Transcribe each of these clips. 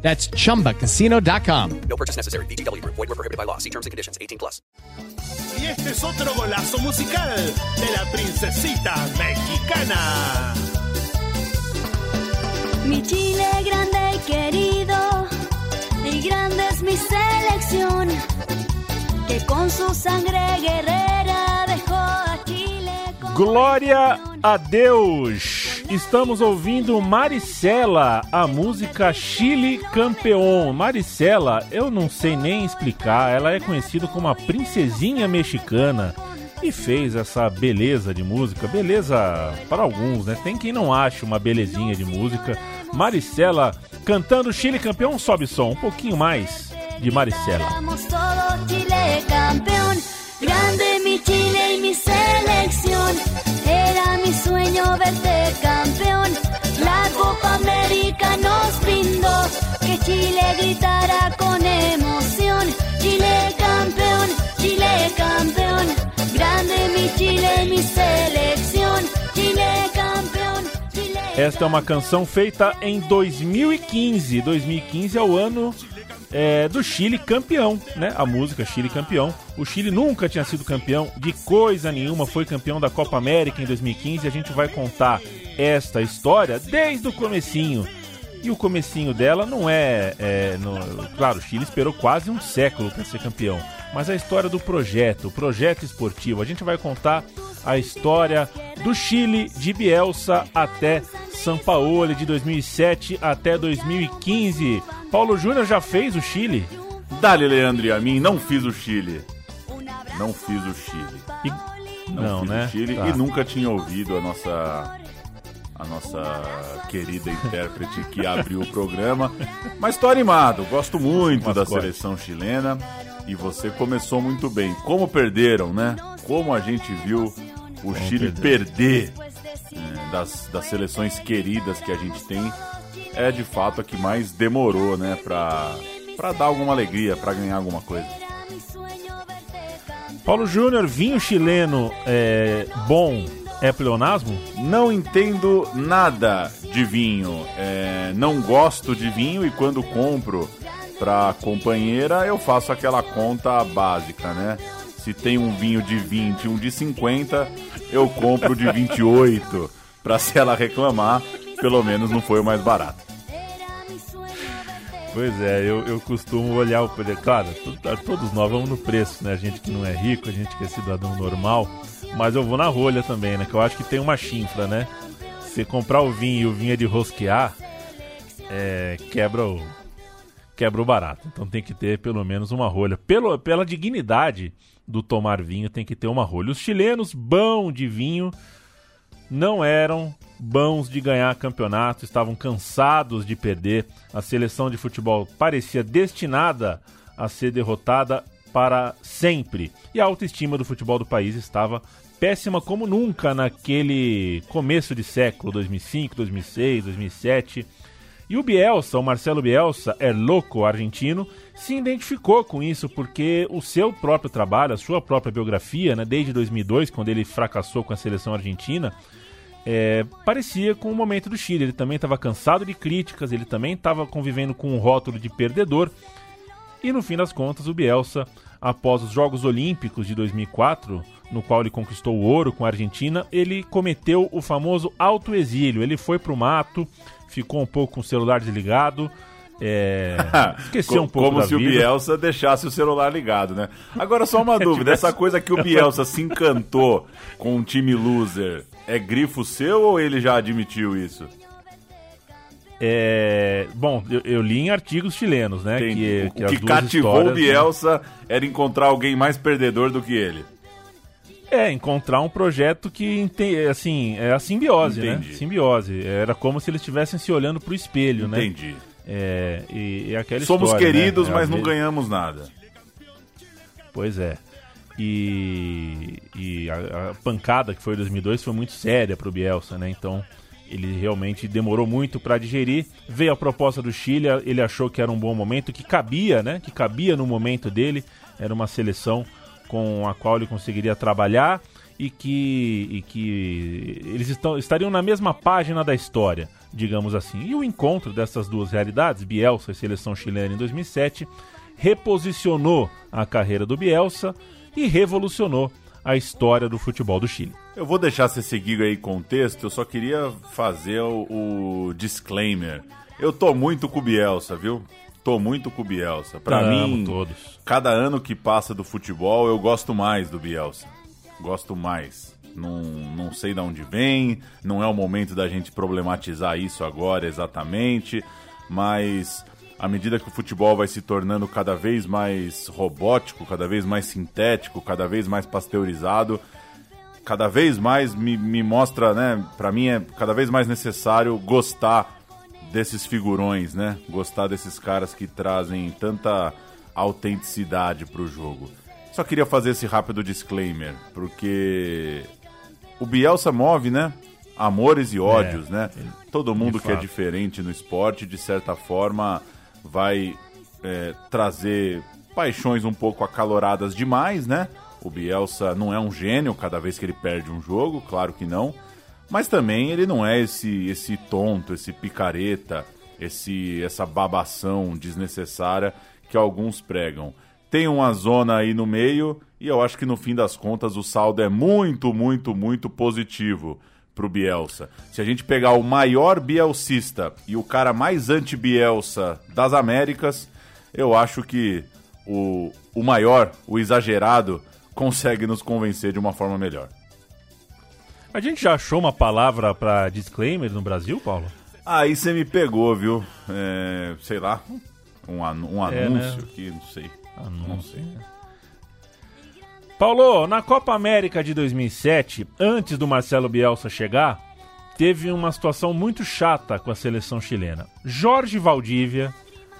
That's chumbacasino.com. No purchase necessary. BGW. Void were prohibited by law. See terms and conditions. 18 plus. Y este es otro golazo musical de la princesita mexicana. Mi Chile grande y querido, y grande es mi selección, que con su sangre guerrera dejó a Chile Glória campeón. a Deus! Estamos ouvindo Maricela, a música Chile Campeão. Maricela, eu não sei nem explicar, ela é conhecida como a princesinha mexicana e fez essa beleza de música. Beleza para alguns, né? Tem quem não acha uma belezinha de música. Maricela cantando Chile Campeão, sobe som, um pouquinho mais de Maricela. Grande mi Chile y mi selección. Era mi sueño verte campeón. La Copa América nos brindó que Chile gritara con emoción. Chile campeón, Chile campeón, grande mi Chile y mi selección. Chile campeón, Chile. Esta é uma canção feita em 2015. 2015 é o ano é, do Chile campeão, né? A música Chile campeão. O Chile nunca tinha sido campeão de coisa nenhuma, foi campeão da Copa América em 2015. A gente vai contar esta história desde o comecinho. E o comecinho dela não é, é, no- claro, o Chile esperou quase um século para ser campeão, mas a história do projeto, o projeto esportivo. A gente vai contar a história do Chile de Bielsa até São Paulo de 2007 até 2015. Paulo Júnior já fez o Chile Dali, Leandro e a mim, não fiz o Chile. Não fiz o Chile. e Não, não, fiz né? o Chile Tá. e nunca tinha ouvido a nossa a nossa querida intérprete que abriu o programa. Mas estou animado, gosto muito da Mascote. seleção chilena e você começou muito bem. Como perderam, né? Como a gente viu o Chile perder é, das, das seleções queridas que a gente tem é de fato a que mais demorou, né, pra, pra dar alguma alegria, pra ganhar alguma coisa. Paulo Júnior, vinho chileno é bom é pleonasmo? Não entendo nada de vinho, é, não gosto de vinho e quando compro pra companheira eu faço aquela conta básica, né? Se tem um vinho de 20 e um de 50, eu compro de 28 pra se ela reclamar, pelo menos não foi o mais barato. Pois é, eu, eu costumo olhar o preço. Claro, to- todos nós vamos no preço, né? A gente que não é rico, a gente que é cidadão normal. Mas eu vou na rolha também, né? Que eu acho que tem uma chinfra, né? Se comprar o vinho e o vinho é de rosquear, é, quebra o quebra o barato. Então tem que ter pelo menos uma rolha. Pelo, pela dignidade do tomar vinho, tem que ter uma rolha. Os chilenos, bom de vinho, não eram bons de ganhar campeonato, estavam cansados de perder. A seleção de futebol parecia destinada a ser derrotada para sempre. E a autoestima do futebol do país estava péssima como nunca naquele começo de século, 2005, 2006, 2007. E o Bielsa, o Marcelo Bielsa, é louco argentino, se identificou com isso porque o seu próprio trabalho, a sua própria biografia, né, desde 2002, quando ele fracassou com a seleção argentina, é, parecia com o momento do Chile. Ele também estava cansado de críticas, ele também estava convivendo com um rótulo de perdedor. E no fim das contas, o Bielsa, após os Jogos Olímpicos de 2004, no qual ele conquistou o ouro com a Argentina, ele cometeu o famoso autoexílio. Ele foi pro mato, ficou um pouco com o celular desligado, é, esqueceu um pouco Como se o vida. Bielsa deixasse o celular ligado, né? Agora só uma dúvida, essa coisa que o Bielsa se encantou com um time loser, é grifo seu ou ele já admitiu isso? É, bom, eu, eu li em artigos chilenos, né? Entendi. Que, o que as que cativou o né? Bielsa era encontrar alguém mais perdedor do que ele. É, encontrar um projeto que, assim, é a simbiose, Entendi. né? Simbiose. Era como se eles estivessem se olhando pro espelho, né? Entendi. É, e, e aquela Somos história, queridos, né? mas não ganhamos nada. Pois é. E, e a, a pancada que foi em 2002 foi muito séria para o Bielsa, né? Então ele realmente demorou muito para digerir. Veio a proposta do Chile, ele achou que era um bom momento, que cabia, né? Que cabia no momento dele. Era uma seleção com a qual ele conseguiria trabalhar e que, e que eles estão, estariam na mesma página da história, digamos assim. E o encontro dessas duas realidades, Bielsa e seleção chilena em 2007, reposicionou a carreira do Bielsa e revolucionou a história do futebol do Chile. Eu vou deixar você seguir aí com o texto, eu só queria fazer o, o disclaimer. Eu tô muito com o Bielsa, viu? Tô muito com o Bielsa. Pra Amo mim, todos. cada ano que passa do futebol, eu gosto mais do Bielsa. Gosto mais. Não, não sei de onde vem, não é o momento da gente problematizar isso agora exatamente, mas à medida que o futebol vai se tornando cada vez mais robótico, cada vez mais sintético, cada vez mais pasteurizado, cada vez mais me, me mostra, né? Pra mim é cada vez mais necessário gostar desses figurões, né? Gostar desses caras que trazem tanta autenticidade pro jogo. Só queria fazer esse rápido disclaimer, porque o Bielsa move, né? Amores e ódios, É, né? Todo mundo que é diferente no esporte, de certa forma, vai é, trazer paixões um pouco acaloradas demais, né? O Bielsa não é um gênio cada vez que ele perde um jogo, claro que não. Mas também ele não é esse esse tonto, esse picareta, esse essa babação desnecessária que alguns pregam. Tem uma zona aí no meio e eu acho que no fim das contas o saldo é muito, muito, muito positivo pro Bielsa. Se a gente pegar o maior bielcista e o cara mais anti-Bielsa das Américas, eu acho que o, o maior, o exagerado, consegue nos convencer de uma forma melhor. A gente já achou uma palavra para disclaimer no Brasil, Paulo? Aí você me pegou, viu? É, sei lá, um, anu- um É, anúncio né? aqui, não sei. Não sei. Paulo, na Copa América de 2007, antes do Marcelo Bielsa chegar, teve uma situação muito chata com a seleção chilena. Jorge Valdívia,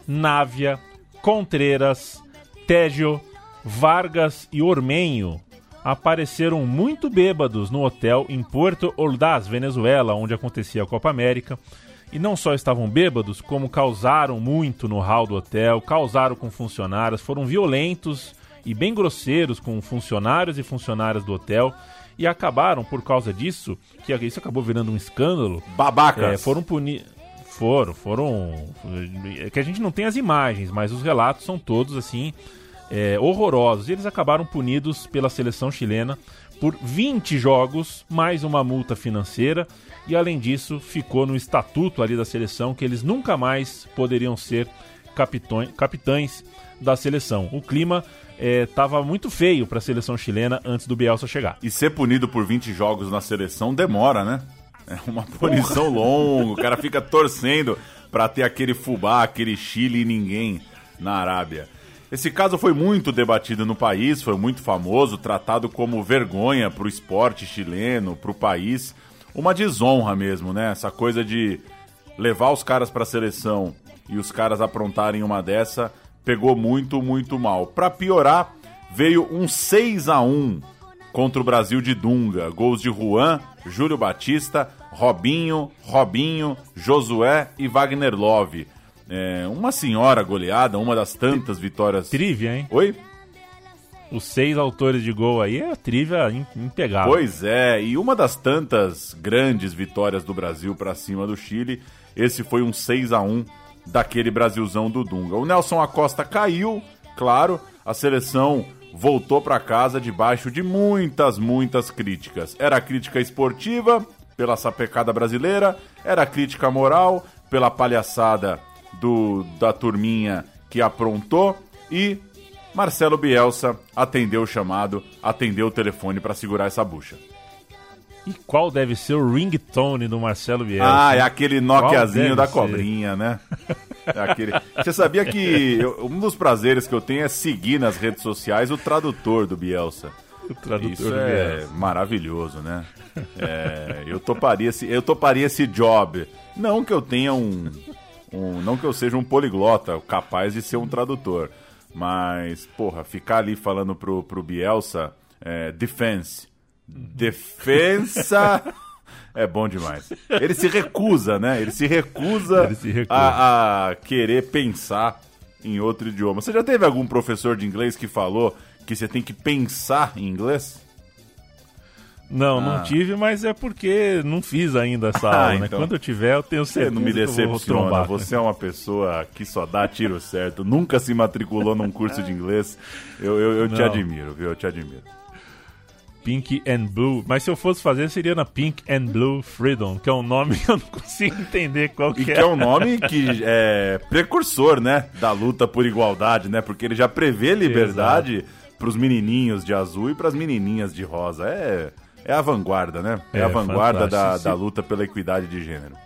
Návia, Contreras, Tégio, Vargas e Ormenho apareceram muito bêbados no hotel em Puerto Ordaz, Venezuela, onde acontecia a Copa América. E não só estavam bêbados, como causaram muito no hall do hotel, causaram com funcionários, foram violentos e bem grosseiros com funcionários e funcionárias do hotel e acabaram por causa disso, que isso acabou virando um escândalo, Babacas! é, foram punidos. Foram, foram. É que a gente não tem as imagens, mas os relatos são todos assim é, horrorosos. E eles acabaram punidos pela seleção chilena por 20 jogos, mais uma multa financeira. E além disso, ficou no estatuto ali da seleção que eles nunca mais poderiam ser capitões, capitães da seleção. O clima estava muito feio para a seleção chilena antes do Bielsa chegar. E ser punido por 20 jogos na seleção demora, né? É uma punição longa, o cara fica torcendo pra ter aquele fubá, aquele Chile e ninguém na Arábia. Esse caso foi muito debatido no país, foi muito famoso, tratado como vergonha pro esporte chileno, pro país. Uma desonra mesmo, né? Essa coisa de levar os caras pra seleção e os caras aprontarem uma dessa pegou muito, muito mal. Pra piorar, veio um 6 a 1 contra o Brasil de Dunga. Gols de Juan, Júlio Batista, Robinho, Robinho, Josué e Wagner Love. É, uma senhora goleada, uma das tantas vitórias. Trívia, hein? Oi? Os seis autores de gol aí é trívia im- impegável. Pois é, e uma das tantas grandes vitórias do Brasil pra cima do Chile, esse foi um 6 a 1 daquele Brasilzão do Dunga. O Nelson Acosta caiu, claro, a seleção voltou pra casa debaixo de muitas, muitas críticas. Era a crítica esportiva pela sapecada brasileira, era a crítica moral pela palhaçada do da turminha que aprontou e Marcelo Bielsa atendeu o chamado, atendeu o telefone pra segurar essa bucha. E qual deve ser o ringtone do Marcelo Bielsa? Ah, é aquele Nokiazinho da ser? cobrinha, né? É aquele... Você sabia que eu- um dos prazeres que eu tenho é seguir nas redes sociais o tradutor do Bielsa. o tradutor Isso do é Bielsa. maravilhoso, né? É, eu toparia esse, eu toparia esse job. Não que eu tenha um, um, não que eu seja um poliglota capaz de ser um tradutor, Mas, porra, ficar ali falando pro, pro Bielsa, é, defense. Defensa. É bom demais. Ele se recusa, né? Ele se recusa, Ele se recusa. A, a querer pensar em outro idioma. Você já teve algum professor de inglês que falou que você tem que pensar em inglês? Não, Ah. não tive, mas é porque não fiz ainda essa Ah, aula, né? então. Quando eu tiver, eu tenho Você certeza não me que decepciona. trombar. Você é uma pessoa que só dá tiro certo, nunca se matriculou num curso de inglês. Eu, eu, eu te admiro, viu? Eu te admiro. Pink and Blue. Mas se eu fosse fazer, seria na Pink and Blue Freedom, que é um nome que eu não consigo entender qual E que que é. é um nome que é precursor, né? Da luta por igualdade, né? Porque ele já prevê liberdade pros menininhos de azul e pras menininhas de rosa. É, é a vanguarda, né? É, É, a vanguarda da, da luta pela equidade de gênero.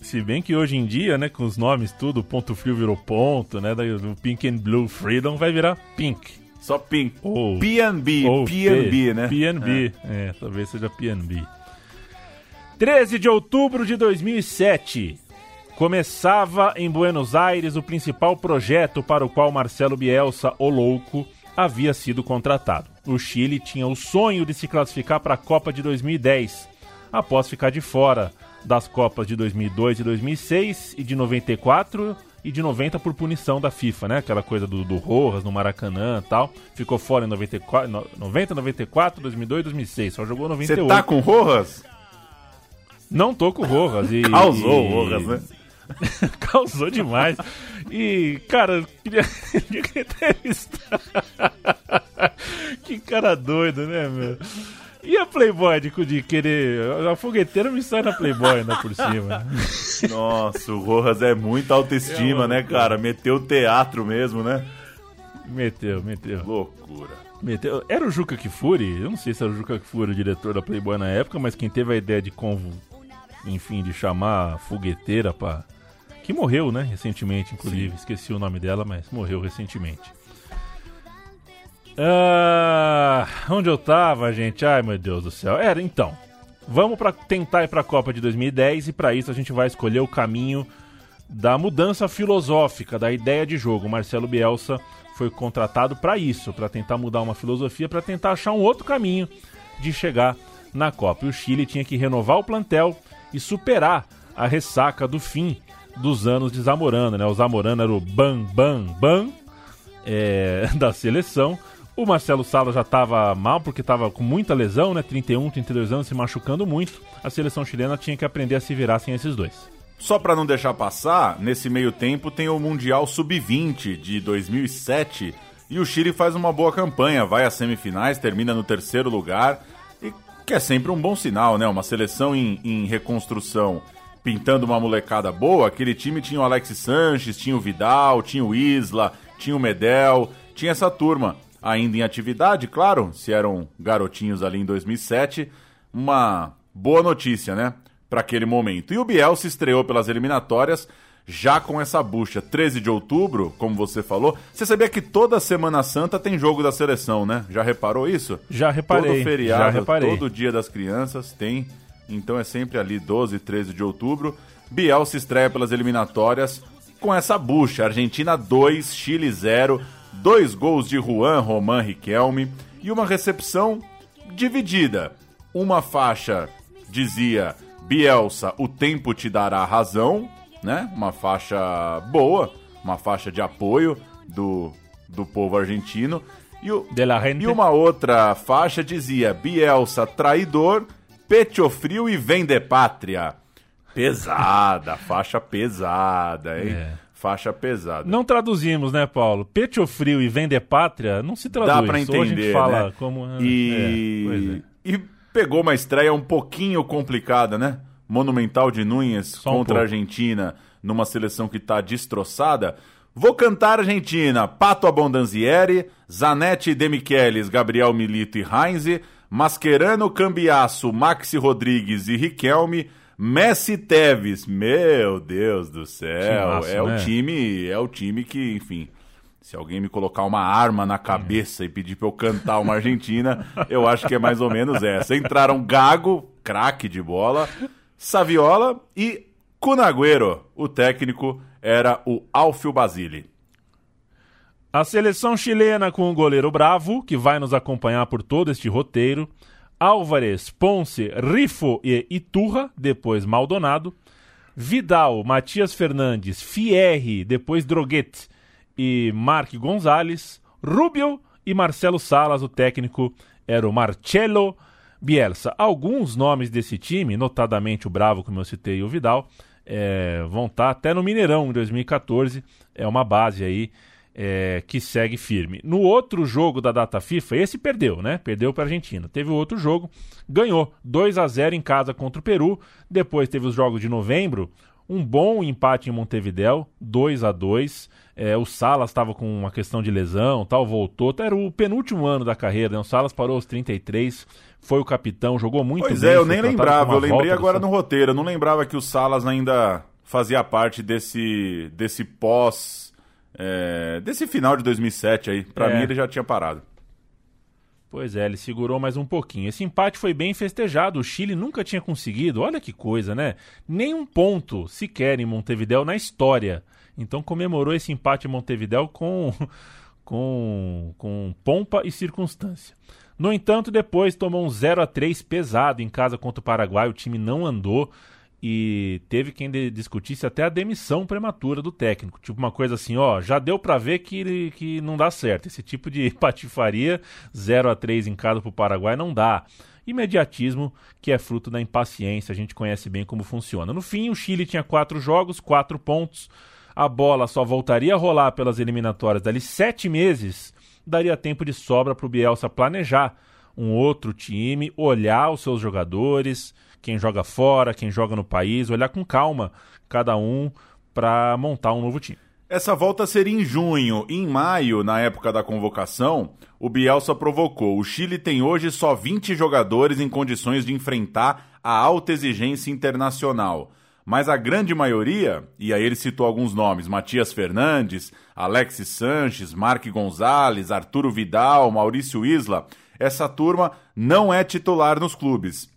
Se bem que hoje em dia, né, com os nomes tudo, ponto frio virou ponto, né? Daí o Pink and Blue Freedom vai virar Pink. Só pink. Ou PNB, Ou PNB, né? PNB, é. talvez seja PNB. 13 de outubro de 2007. Começava em Buenos Aires o principal projeto para o qual Marcelo Bielsa, o louco, havia sido contratado. O Chile tinha o sonho de se classificar para a Copa de 2010, após ficar de fora das Copas de 2002 e 2006 e de 94 e de 90 por punição da FIFA, né? Aquela coisa do, do Rojas no Maracanã e tal. Ficou fora em 94, no- 90, 94, 2002 e 2006. Só jogou Você 98. tá com Rojas? Não tô com o Rojas. E, Causou e- o Rojas, né? Causou demais. E, cara, eu queria, entrevistar. que cara doido, né, meu? E a Playboy de, de querer. A fogueteira me sai na Playboy ainda por cima. Nossa, o Rojas é muita autoestima, É, né, cara? Meteu teatro mesmo, né? Meteu, meteu. Loucura. meteu. Era o Juca Kifuri? Eu não sei se era o Juca Kifuri o diretor da Playboy na época, mas quem teve a ideia de convo. Enfim, de chamar a fogueteira pra. Que morreu, né? Recentemente, inclusive. Esqueci o nome dela, mas morreu recentemente. Ah, onde eu tava, gente? Ai, meu Deus do céu. Era, então. Vamos para tentar ir para a Copa de 2010 e para isso a gente vai escolher o caminho da mudança filosófica, da ideia de jogo. O Marcelo Bielsa foi contratado para isso, para tentar mudar uma filosofia, para tentar achar um outro caminho de chegar na Copa. E o Chile tinha que renovar o plantel e superar a ressaca do fim dos anos de Zamorano, né? O Zamorano era o bam bam bam é, da seleção. O Marcelo Sala já estava mal porque estava com muita lesão, né? 31, 32 anos, se machucando muito. A seleção chilena tinha que aprender a se virar sem esses dois. Só pra não deixar passar, nesse meio tempo tem o Mundial Sub-20 de 2007 e o Chile faz uma boa campanha, vai às semifinais, termina no terceiro lugar, e que é sempre um bom sinal, né? Uma seleção em, em reconstrução pintando uma molecada boa, aquele time tinha o Alex Sanches, tinha o Vidal, tinha o Isla, tinha o Medel, tinha essa turma ainda em atividade, claro, se eram garotinhos ali em 2007, uma boa notícia, né? Para aquele momento. E o Biel se estreou pelas eliminatórias já com essa bucha. 13 de outubro, como você falou. Você sabia que toda Semana Santa tem jogo da seleção, né? Já reparou isso? Já reparei, Todo feriado, já reparei. todo dia das crianças tem. Então é sempre ali 12, 13 de outubro. Biel se estreia pelas eliminatórias com essa bucha. Argentina 2, Chile 0. Dois gols de Juan Roman Riquelme e uma recepção dividida. Uma faixa dizia Bielsa, o tempo te dará razão, né? Uma faixa boa, uma faixa de apoio do, do povo argentino. E, o, e uma outra faixa dizia Bielsa, traidor, pecho frio e vem de pátria. Pesada, faixa pesada, hein? É. Faixa pesada. Não traduzimos, né, Paulo? Pecho frio e vende pátria não se traduz. Dá pra Ou entender, a gente fala né? como... E... É, é. e pegou uma estreia um pouquinho complicada, né? Monumental de Núñez um contra a. Argentina, numa seleção que tá destroçada. Vou cantar Argentina, Pato Abondanzieri, Zanetti, De Michelis, Gabriel Milito e Heinze, Mascherano, Cambiasso, Maxi Rodrigues e Riquelme, Messi Teves. Meu Deus do céu, Timaço, é o né? time, é o time que, enfim, se alguém me colocar uma arma na cabeça e pedir pra eu cantar uma Argentina, eu acho que é mais ou menos essa. Entraram Gago, craque de bola, Saviola e Cunagüero. O técnico era o Alfio Basile. A seleção chilena com o goleiro Bravo, que vai nos acompanhar por todo este roteiro. Álvares, Ponce, Rifo e Iturra, depois Maldonado. Vidal, Matias Fernandes, Fierre, depois Droguet e Mark Gonzalez. Rubio e Marcelo Salas, o técnico era o Marcelo Bielsa. Alguns nomes desse time, notadamente o Bravo, como eu citei, e o Vidal, é, vão estar até no Mineirão em 2014. É uma base aí é, que segue firme. No outro jogo da data FIFA, esse perdeu, né? Perdeu para a Argentina. Teve outro jogo, ganhou 2 a 0 em casa contra o Peru. Depois teve os jogos de novembro, um bom empate em Montevidéu, 2 a 2 é, O Salas estava com uma questão de lesão, tal, voltou. Era o penúltimo ano da carreira, né? O Salas parou aos 33, foi o capitão, jogou muito pois bem. é, eu nem lembrava. Eu lembrei agora no roteiro. Eu não lembrava que o Salas ainda fazia parte desse, desse pós. É, desse final de 2007 aí. Pra É. mim ele já tinha parado. Pois é, ele segurou mais um pouquinho. Esse empate foi bem festejado. O Chile nunca tinha conseguido, olha que coisa, né? Nem um ponto sequer em Montevidéu na história. Então comemorou esse empate em Montevidéu com, com, com pompa e circunstância. No entanto, depois tomou um 0 a 3 pesado em casa contra o Paraguai. O time não andou e teve quem discutisse até a demissão prematura do técnico. Tipo uma coisa assim, ó, já deu pra ver que, que não dá certo. Esse tipo de patifaria, 0 a 3 em casa pro Paraguai, não dá. Imediatismo, que é fruto da impaciência, a gente conhece bem como funciona. No fim, o Chile tinha quatro jogos, quatro pontos. A bola só voltaria a rolar pelas eliminatórias dali sete meses. Daria tempo de sobra para o Bielsa planejar um outro time, olhar os seus jogadores, quem joga fora, quem joga no país, olhar com calma cada um para montar um novo time. Essa volta seria em junho. Em maio, na época da convocação, o Bielsa provocou. O Chile tem hoje só 20 jogadores em condições de enfrentar a alta exigência internacional. Mas a grande maioria, e aí ele citou alguns nomes: Matias Fernandes, Alexis Sanches, Mark Gonzalez, Arturo Vidal, Maurício Isla, essa turma não é titular nos clubes.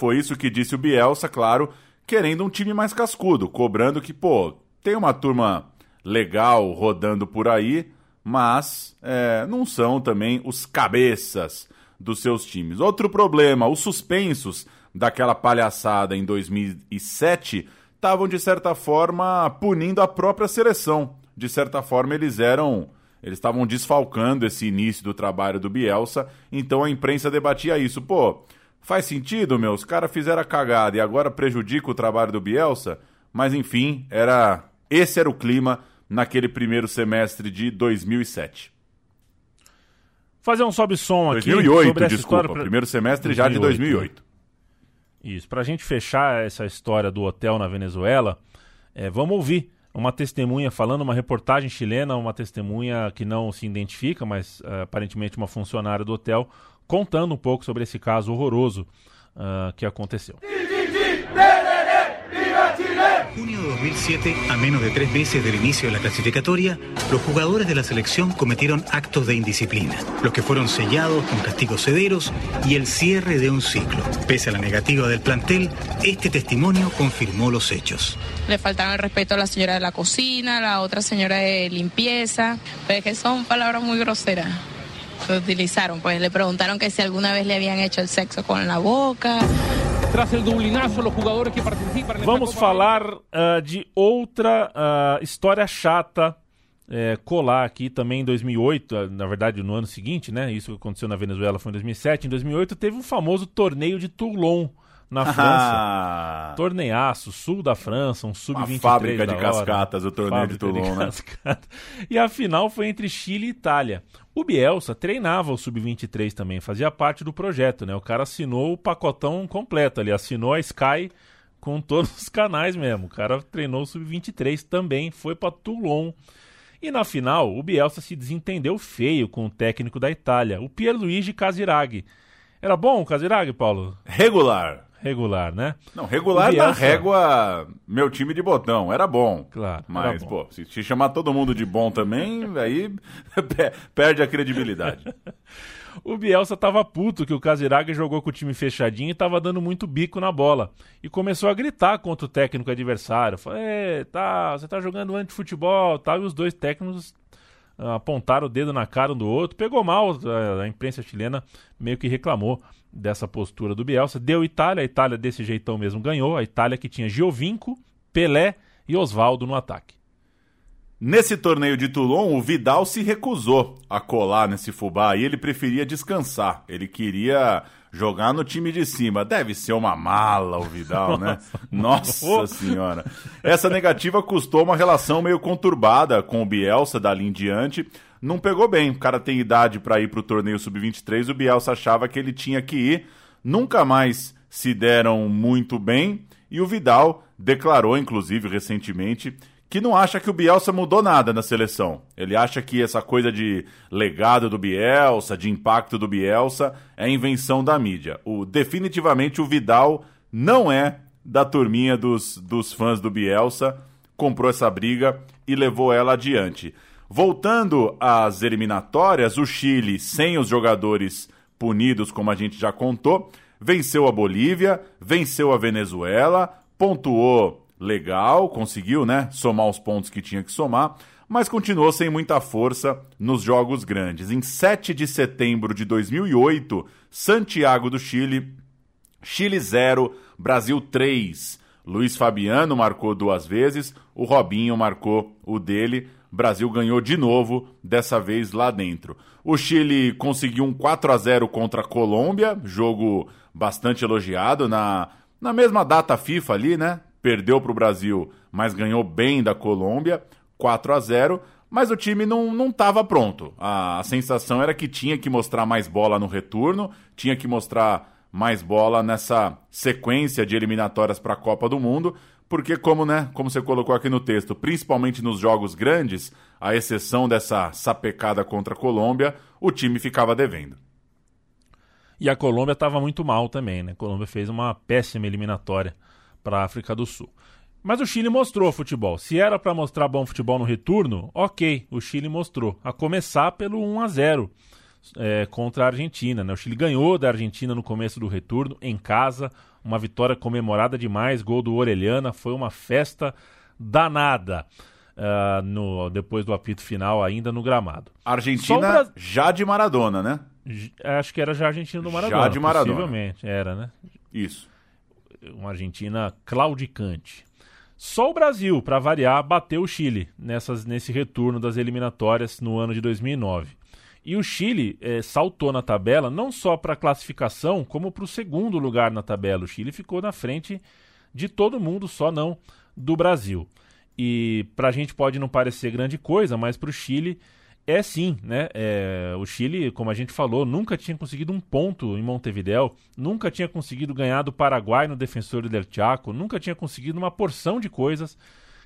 Foi isso que disse o Bielsa, claro, querendo um time mais cascudo, cobrando que, pô, tem uma turma legal rodando por aí, mas é, não são também os cabeças dos seus times. Outro problema, os suspensos daquela palhaçada em 2007 estavam, de certa forma, punindo a própria seleção. De certa forma, eles eram. Eles estavam desfalcando esse início do trabalho do Bielsa, então a imprensa debatia isso. Pô, faz sentido, meu? Os caras fizeram a cagada e agora prejudica o trabalho do Bielsa? Mas enfim, era esse era o clima naquele primeiro semestre de 2007. Fazer um sobe-som aqui 2008, sobre essa desculpa. pra- Primeiro semestre já de 2008. Isso, pra gente fechar essa história do hotel na Venezuela, é, vamos ouvir uma testemunha falando, uma reportagem chilena, uma testemunha que não se identifica, mas é, aparentemente uma funcionária do hotel, contando um pouco sobre esse caso horroroso ah, que aconteceu. junio de 2007, a menos de tres meses del inicio de la clasificatoria, los jugadores de la selección cometieron actos de indisciplina, los que fueron sellados con castigos severos y el cierre de un ciclo. Pese a la negativa del plantel, este testimonio confirmó los hechos. Le faltaron el respeto a la señora de la cocina, a la otra señora de limpieza, pues que son palabras muy groseras que utilizaron. Pues le preguntaron que si alguna vez le habían hecho el sexo con la boca. Tras el dublinazo, los jugadores que participan en esta Vamos Copa falar ah, de outra ah, história chata é, colar aqui também em 2008, ah, na verdade no ano seguinte, né? Isso que aconteceu na Venezuela foi em 2007. Em 2008 teve o famoso torneio de Toulon na França. Ah, Torneiaço, sul da França, um sub-23 Uma fábrica de hora. cascatas, o torneio de Toulon, né? cascatas. E a final foi entre Chile e Itália. O Bielsa treinava o sub-23 também, fazia parte do projeto, né? O cara assinou o pacotão completo ali, assinou a Sky com todos os canais mesmo. O cara treinou o sub-23 também, foi para Toulon. E na final, o Bielsa se desentendeu feio com o técnico da Itália, o Pierluigi Casiraghi. Era bom o Casiraghi, Paulo? regular. Regular, né? Não, regular O na Bielsa- régua, meu time de botão, era bom. Claro, Mas, era bom. pô, se te chamar todo mundo de bom também, aí pe- perde a credibilidade. O Bielsa tava puto que o Casiraghi jogou com o time fechadinho e tava dando muito bico na bola. E começou a gritar contra o técnico adversário. Falou, tá, você tá jogando anti-futebol tal. E os dois técnicos apontaram o dedo na cara um do outro. Pegou mal, a, a imprensa chilena meio que reclamou dessa postura do Bielsa. Deu Itália, a Itália desse jeitão mesmo ganhou. A Itália que tinha Giovinco, Pelé e Osvaldo no ataque. Nesse torneio de Toulon, o Vidal se recusou a colar nesse fubá e ele preferia descansar. Ele queria jogar no time de cima. Deve ser uma mala o Vidal, né? Nossa senhora. Essa negativa custou uma relação meio conturbada com o Bielsa dali em diante. Não pegou bem. O cara tem idade para ir pro torneio sub-23. O Bielsa achava que ele tinha que ir. Nunca mais se deram muito bem. E o Vidal declarou, inclusive, recentemente, que não acha que o Bielsa mudou nada na seleção. Ele acha que essa coisa de legado do Bielsa, de impacto do Bielsa, é invenção da mídia. O, definitivamente o Vidal não é da turminha dos, dos fãs do Bielsa, comprou essa briga e levou ela adiante. Voltando às eliminatórias, o Chile, sem os jogadores punidos, como a gente já contou, venceu a Bolívia, venceu a Venezuela, pontuou legal, conseguiu, né, somar os pontos que tinha que somar, mas continuou sem muita força nos jogos grandes. Em 7 de setembro de 2008, Santiago do Chile, Chile 0, Brasil 3. Luiz Fabiano marcou duas vezes, o Robinho marcou o dele. Brasil ganhou de novo, dessa vez lá dentro. O Chile conseguiu um 4 a 0 contra a Colômbia, jogo bastante elogiado na, na mesma data FIFA ali, né? Perdeu para o Brasil, mas ganhou bem da Colômbia, 4 a 0 mas o time não estava pronto. A, a, sensação era que tinha que mostrar mais bola no retorno, tinha que mostrar mais bola nessa sequência de eliminatórias para a Copa do Mundo, porque como, né, como você colocou aqui no texto, principalmente nos jogos grandes, a exceção dessa sapecada contra a Colômbia, o time ficava devendo. E a Colômbia estava muito mal também, né? A Colômbia fez uma péssima eliminatória para a África do Sul. Mas o Chile mostrou futebol. Se era para mostrar bom futebol no retorno, ok, o Chile mostrou. A começar pelo 1 a 0 é, contra a Argentina. Né? O Chile ganhou da Argentina no começo do retorno, em casa. Uma vitória comemorada demais. Gol do Orelhana. Foi uma festa danada. Uh, no, depois do apito final, ainda no gramado. Argentina já de Maradona, né? Acho que era já Argentina do Maradona. Já de Maradona. Possivelmente, era, né? Isso uma Argentina claudicante. Só o Brasil, para variar, bateu o Chile nessas, nesse retorno das eliminatórias no ano de 2009. E o Chile eh, saltou na tabela não só para a classificação, como para o segundo lugar na tabela. O Chile ficou na frente de todo mundo, só não do Brasil. E para a gente pode não parecer grande coisa, mas para o Chile é sim, né? É, o Chile, como a gente falou, nunca tinha conseguido um ponto em Montevideo, nunca tinha conseguido ganhar do Paraguai no Defensor del Chaco, nunca tinha conseguido uma porção de coisas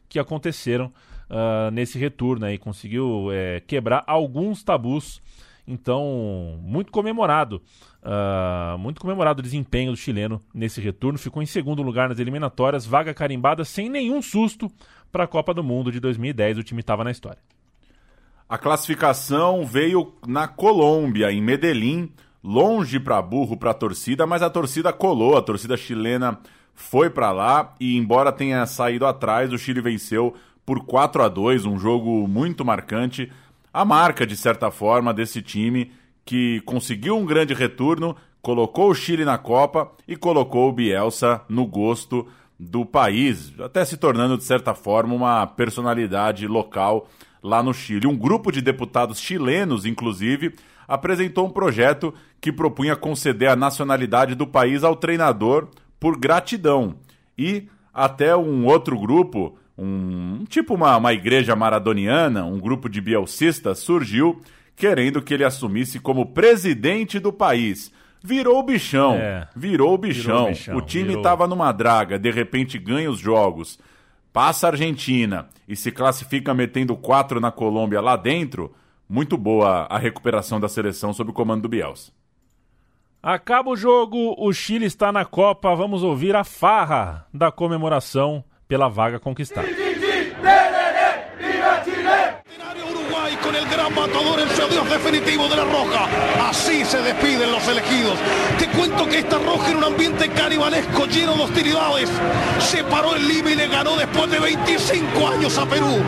que aconteceram uh, nesse retorno e conseguiu é, quebrar alguns tabus. Então, muito comemorado, uh, muito comemorado o desempenho do chileno nesse retorno. Ficou em segundo lugar nas eliminatórias, vaga carimbada sem nenhum susto para a Copa do Mundo de 2010. O time estava na história. A classificação veio na Colômbia, em Medellín, longe para burro para a torcida, mas a torcida colou, a torcida chilena foi para lá e embora tenha saído atrás, o Chile venceu por 4 a 2, um jogo muito marcante, a marca de certa forma desse time que conseguiu um grande retorno, colocou o Chile na Copa e colocou o Bielsa no gosto do país, até se tornando de certa forma uma personalidade local lá no Chile. Um grupo de deputados chilenos, inclusive, apresentou um projeto que propunha conceder a nacionalidade do país ao treinador por gratidão. E até um outro grupo, um tipo uma, uma igreja maradoniana, um grupo de bielcistas, surgiu querendo que ele assumisse como presidente do país. Virou o bichão, é, virou o bichão. Virou o, bichão, o time estava numa draga, de repente ganha os jogos passa a Argentina e se classifica metendo quatro na Colômbia lá dentro, muito boa a recuperação da seleção sob o comando do Bielsa. Acaba o jogo, o Chile está na Copa, vamos ouvir a farra da comemoração pela vaga conquistada. Con el gran matador su adiós definitivo de la Roja. Así se despiden los elegidos. Te cuento que esta Roja en un ambiente canibalesco lleno de hostilidades se paró en Lima y le ganó después de 25 años a Perú.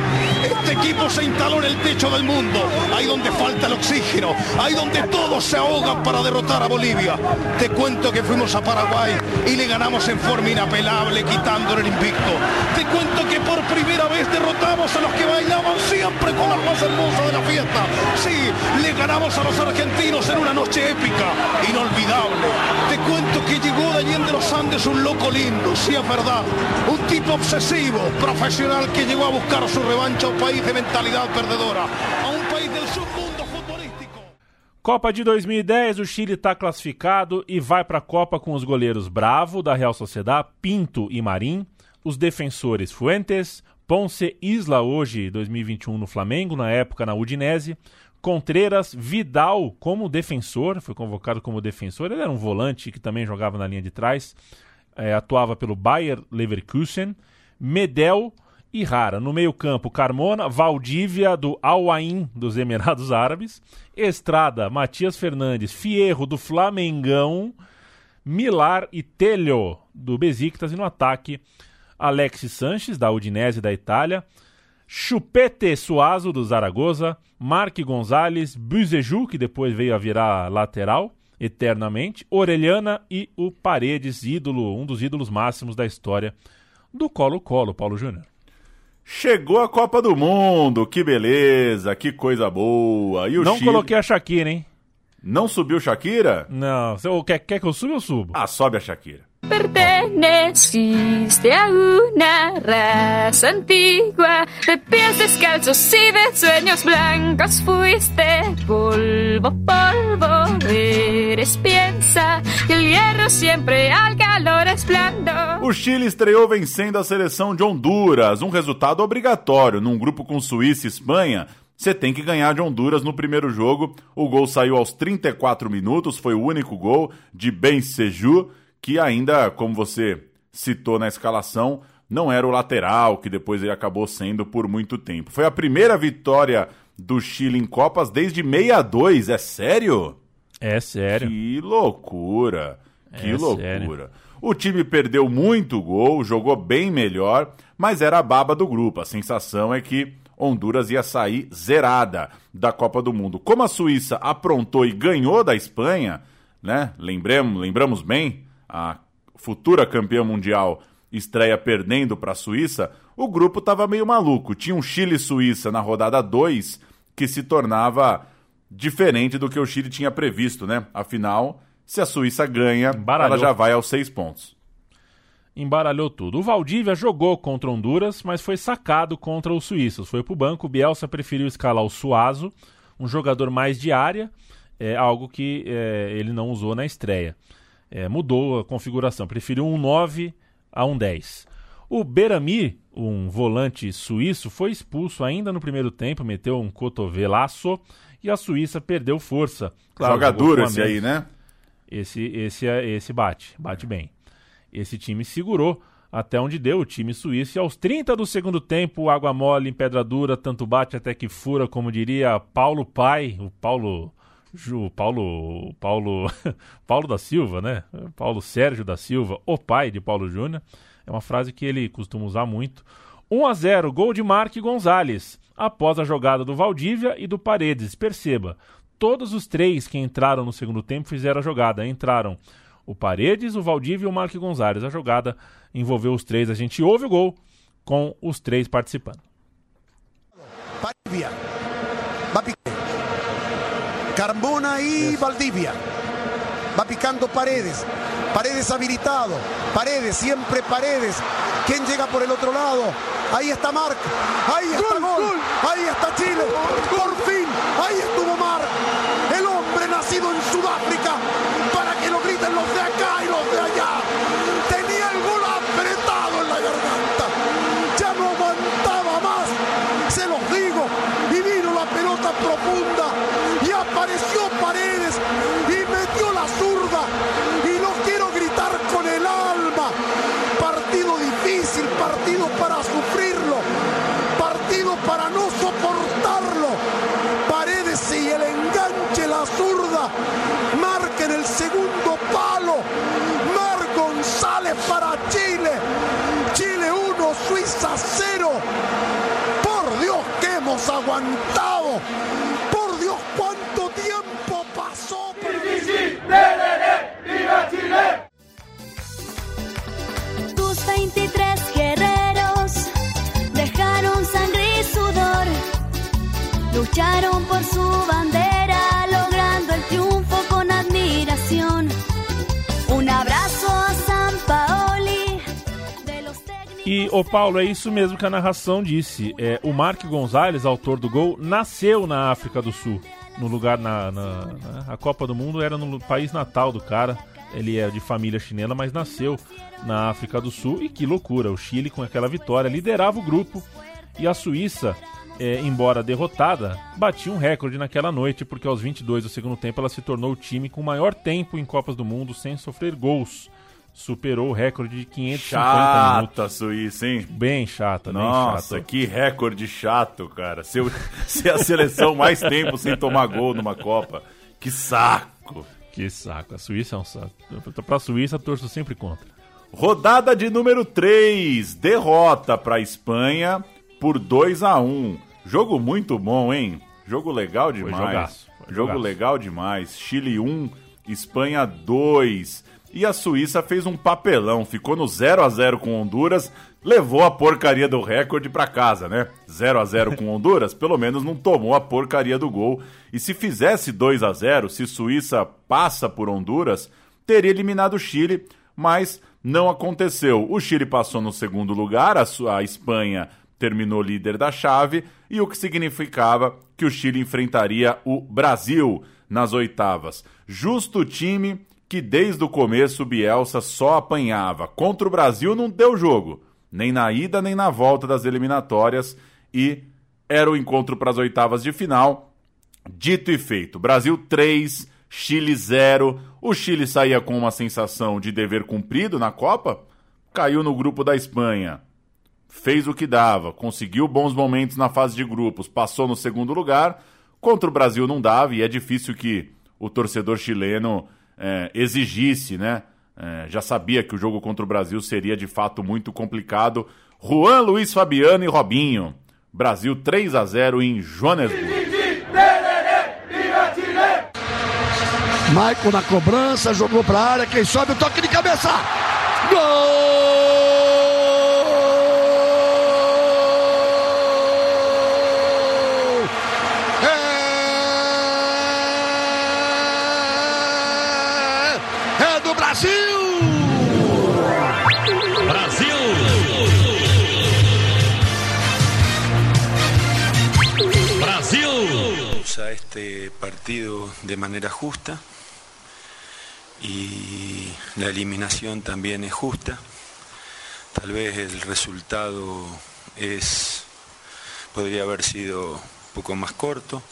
Este equipo se instaló en el techo del mundo, ahí donde falta el oxígeno, ahí donde todos se ahogan para derrotar a Bolivia. Te cuento que fuimos a Paraguay y le ganamos en forma inapelable, quitándole el invicto. Te cuento que por primera vez derrotamos a los que bailaban siempre con las más hermosas de la fiesta. Sí, le ganamos a los argentinos en una noche épica, inolvidable. Te cuento que llegó de Allende los Andes un loco lindo, sí es verdad. Un tipo obsesivo, profesional que llegó a buscar su revancha a un país de mentalidad perdedora, a un país del submundo futbolístico. Copa de 2010, o Chile está classificado e vai para a Copa com os goleiros Bravo, da Real Sociedad, Pinto e Marim, os defensores Fuentes, Ponce Isla, hoje 2021 no Flamengo, na época na Udinese, Contreras, Vidal como defensor, foi convocado como defensor, ele era um volante que também jogava na linha de trás, é, atuava pelo Bayer Leverkusen, Medel e Rara. No meio-campo, Carmona, Valdívia do Al Ain dos Emirados Árabes, Estrada, Matias Fernandes, Fierro do Flamengão, Milar e Telho do Besiktas. E no ataque, Alexis Sanches da Udinese da Itália, Chupete Suazo do Zaragoza, Mark Gonzalez, Buzeju, que depois veio a virar lateral eternamente, Orelhana e o Paredes, ídolo, um dos ídolos máximos da história do Colo-Colo, Paulo Júnior. Chegou a Copa do Mundo, que beleza, que coisa boa. E o Não Chile... coloquei a Shakira, hein? Não subiu Shakira? Não, você quer, quer que eu suba, eu subo. Ah, sobe a Shakira. Perteneciste a una raza antigua de pies descalzos y de sueños blancos fuiste polvo, polvo eres piensa que el hierro siempre al calor es. O Chile estreou vencendo a seleção de Honduras, um resultado obrigatório. Num grupo com Suíça e Espanha, você tem que ganhar de Honduras no primeiro jogo. O gol saiu aos 34 minutos, foi o único gol de Ben Seju, que ainda, como você citou na escalação, não era o lateral, que depois ele acabou sendo por muito tempo. Foi a primeira vitória do Chile em Copas desde 62, é sério? É sério. Que loucura! Que É loucura! sério. O time perdeu muito gol, jogou bem melhor, mas era a baba do grupo. A sensação é que Honduras ia sair zerada da Copa do Mundo. Como a Suíça aprontou e ganhou da Espanha, né? Lembramos, lembramos bem, a futura campeã mundial estreia perdendo para a Suíça, o grupo estava meio maluco. Tinha um Chile e Suíça na rodada 2 que se tornava diferente do que o Chile tinha previsto, né? Afinal, se a Suíça ganha, Embaralhou. ela já vai aos seis pontos. embaralhou tudo. O Valdívia jogou contra Honduras, mas foi sacado contra os suíços. Foi pro banco, o Bielsa preferiu escalar o Suazo, um jogador mais de área, é, algo que é, ele não usou na estreia. É, mudou a configuração, preferiu um 9 a um 10. O Berami, um volante suíço, foi expulso ainda no primeiro tempo, meteu um cotovelaço e a Suíça perdeu força. Claro, Joga jogou duro com a esse aí, né? Esse, esse, é- esse bate, bate bem. Esse time segurou até onde deu o time suíço. E aos 30 do segundo tempo, água mole em pedra dura, tanto bate até que fura, como diria Paulo Pai, o Paulo. Ju, Paulo. Paulo. Paulo da Silva, né? Paulo Sérgio da Silva, o pai de Paulo Júnior. É uma frase que ele costuma usar muito. 1 a 0 gol de Mark Gonzalez, após a jogada do Valdívia e do Paredes. Perceba, todos os três que entraram no segundo tempo fizeram a jogada. Entraram o Paredes, o Valdívia e o Mark Gonzalez. A jogada envolveu os três. A gente ouve o gol com os três participando. Valdivia. Carbona y Valdivia. Va picando Paredes. Paredes habilitado. Paredes, siempre Paredes. ¿Quién llega por el otro lado? Ahí está Marc. Ahí está gol. Ahí está Chile. Por fin. Ahí estuvo Marc. El hombre nacido en Sudáfrica. Para que lo griten los de acá y los de allá. Tenía el gol apretado en la garganta. Ya no aguantaba más. Se los digo. Y vino la pelota profunda. Y metió la zurda y lo quiero gritar con el alma. Partido difícil, partido para sufrirlo, partido para no soportarlo. Paredes y el enganche, la zurda, marquen el segundo palo. Mar González para Chile. Chile 1, Suiza 0. Por Dios que hemos aguantado. Tus 23 guerreros dejaron sangre y sudor, lucharon por su bandera, logrando el triunfo con admiración. Un abrazo a San Paoli. E, ô Paulo, é isso mesmo que a narração disse. É, o Mark Gonzalez, autor do gol, nasceu na África do Sul. No lugar, na, na- na- a Copa do Mundo era no país natal do cara. Ele é de família chilena, mas nasceu na África do Sul. E que loucura, o Chile, com aquela vitória, liderava o grupo. E a Suíça, é, embora derrotada, batia um recorde naquela noite, porque aos 22 do segundo tempo ela se tornou o time com maior tempo em Copas do Mundo sem sofrer gols. Superou o recorde de 550 minutos. Chata a Suíça, hein? Bem chata, bem Nossa, chata. que recorde chato, cara. Ser, ser a seleção mais tempo sem tomar gol numa Copa. Que saco. Que saco. A Suíça é um saco. Pra Suíça, torço sempre contra. Rodada de número 3. Derrota pra Espanha por 2 a 1 Jogo muito bom, hein? Jogo legal demais. jogaço, foi Jogo jogaço. legal demais. Chile 1, Espanha 2. E a Suíça fez um papelão, ficou no 0 a 0 com Honduras, levou a porcaria do recorde pra casa, né? 0 a 0 com Honduras, pelo menos não tomou a porcaria do gol. E se fizesse 2 a 0, se Suíça passa por Honduras, teria eliminado o Chile, mas não aconteceu. O Chile passou no segundo lugar, a, a Espanha terminou líder da chave, e o que significava que o Chile enfrentaria o Brasil nas oitavas. Justo time que desde o começo Bielsa só apanhava. Contra o Brasil não deu jogo, nem na ida nem na volta das eliminatórias, e era o encontro para as oitavas de final. Dito e feito, Brasil 3, Chile 0. O Chile saía com uma sensação de dever cumprido na Copa, caiu no grupo da Espanha. Fez o que dava, conseguiu bons momentos na fase de grupos, passou no segundo lugar. Contra o Brasil não dava e é difícil que o torcedor chileno eh, exigisse, né? Eh, já sabia que o jogo contra o Brasil seria de fato muito complicado. Juan Luiz Fabiano e Robinho. Brasil 3 a 0 em Joanesburgo. Maicon na cobrança, jogou pra área, quem sobe o toque de cabeça. Gol! De manera justa y la eliminación también es justa. Tal vez el resultado es podría haber sido un poco más corto,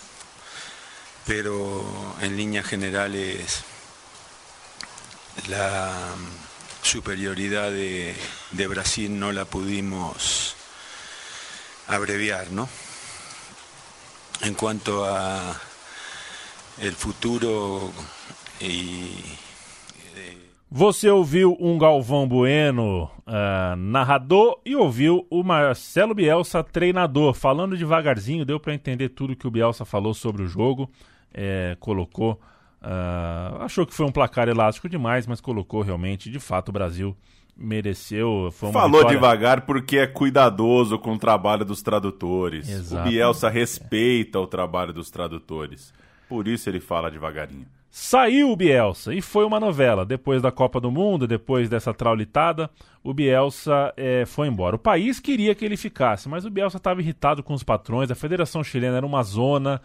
pero en líneas generales la superioridad de, de Brasil no la pudimos abreviar, ¿no? En cuanto a el futuro y Você ouviu um Galvão Bueno ah, narrador e ouviu o Marcelo Bielsa treinador. Falando devagarzinho, deu para entender tudo que o Bielsa falou sobre o jogo. É, colocou. ah, achou que foi um placar elástico demais, mas colocou realmente. De fato, o Brasil mereceu. Foi uma Falou vitória- devagar porque é cuidadoso com o trabalho dos tradutores. Exato. O Bielsa respeita o trabalho dos tradutores. Por isso ele fala devagarinho. Saiu o Bielsa e foi uma novela. Depois da Copa do Mundo, depois dessa traulitada, o Bielsa eh, foi embora. O país queria que ele ficasse, mas o Bielsa estava irritado com os patrões. A Federação Chilena era uma zona.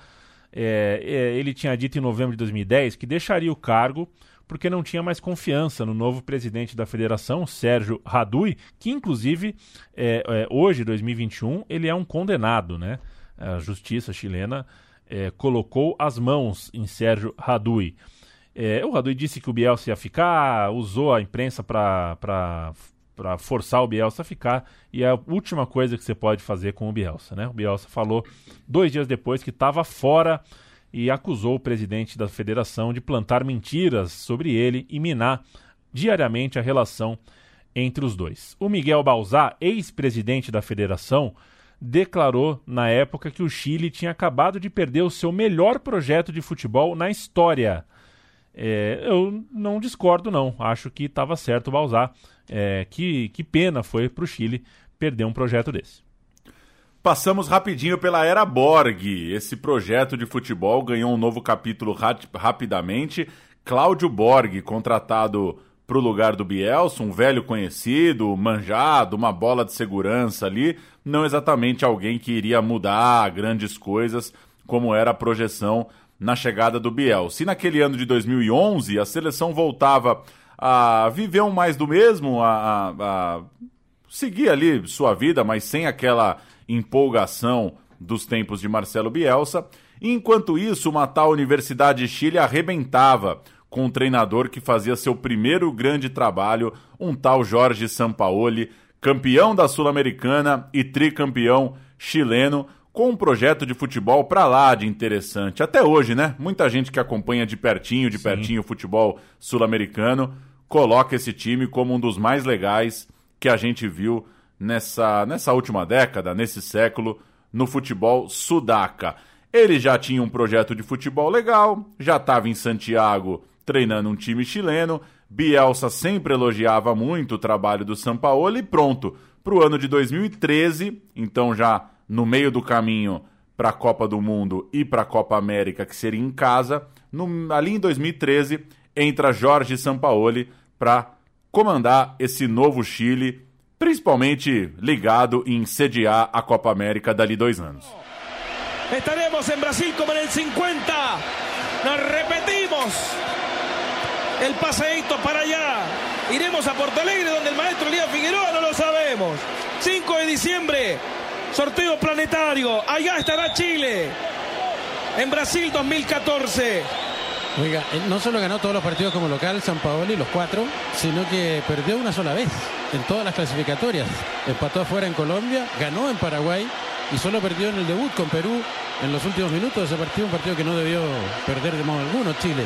Eh, eh, ele tinha dito em novembro de 2010 que deixaria o cargo porque não tinha mais confiança no novo presidente da federação, Sérgio Radui, que inclusive eh, eh, hoje, 2021, ele é um condenado, né? A justiça chilena eh, colocou as mãos em Sérgio Radui. Eh, o Radui disse que o Bielsa ia ficar, usou a imprensa para forçar o Bielsa a ficar, e é a última coisa que você pode fazer com o Bielsa. Né? O Bielsa falou dois dias depois que estava fora e acusou o presidente da federação de plantar mentiras sobre ele e minar diariamente a relação entre os dois. O Miguel Balzá, ex-presidente da federação, declarou na época que o Chile tinha acabado de perder o seu melhor projeto de futebol na história. É, eu não discordo, não. Acho que estava certo o Balzar. É, que, que pena foi para o Chile perder um projeto desse. Passamos rapidinho pela Era Borg. Esse projeto de futebol ganhou um novo capítulo rapidamente. Cláudio Borg, contratado para o lugar do Bielsa, um velho conhecido, manjado, uma bola de segurança ali, não exatamente alguém que iria mudar grandes coisas, como era a projeção na chegada do Biel. Se naquele ano de 2011 a seleção voltava a viver um mais do mesmo, a, a, a seguir ali sua vida, mas sem aquela empolgação dos tempos de Marcelo Bielsa, enquanto isso uma tal Universidade de Chile arrebentava com um treinador que fazia seu primeiro grande trabalho, um tal Jorge Sampaoli, campeão da Sul-Americana e tricampeão chileno, com um projeto de futebol para lá de interessante. Até hoje, né? Muita gente que acompanha de pertinho, de Sim. pertinho o futebol sul-americano, coloca esse time como um dos mais legais que a gente viu nessa, nessa última década, nesse século, no futebol sudaca. Ele já tinha um projeto de futebol legal, já estava em Santiago treinando um time chileno. Bielsa sempre elogiava muito o trabalho do Sampaoli e pronto. Para o ano de 2013, então já no meio do caminho para a Copa do Mundo e para a Copa América, que seria em casa, no, ali em 2013, entra Jorge Sampaoli para comandar esse novo Chile, principalmente ligado em sediar a Copa América dali dois anos. Estaremos em Brasil como no 50. Nos repetimos. El paseíto para allá. Iremos a Porto Alegre donde el maestro Elías Figueroa no lo sabemos. 5 de diciembre, sorteo planetario. Allá estará Chile. En Brasil 2014. Oiga, no solo ganó todos los partidos como local San Paoli, los cuatro, sino que perdió una sola vez en todas las clasificatorias. Empató afuera en Colombia, ganó en Paraguay y solo perdió en el debut con Perú en los últimos minutos de ese partido, un partido que no debió perder de modo alguno Chile.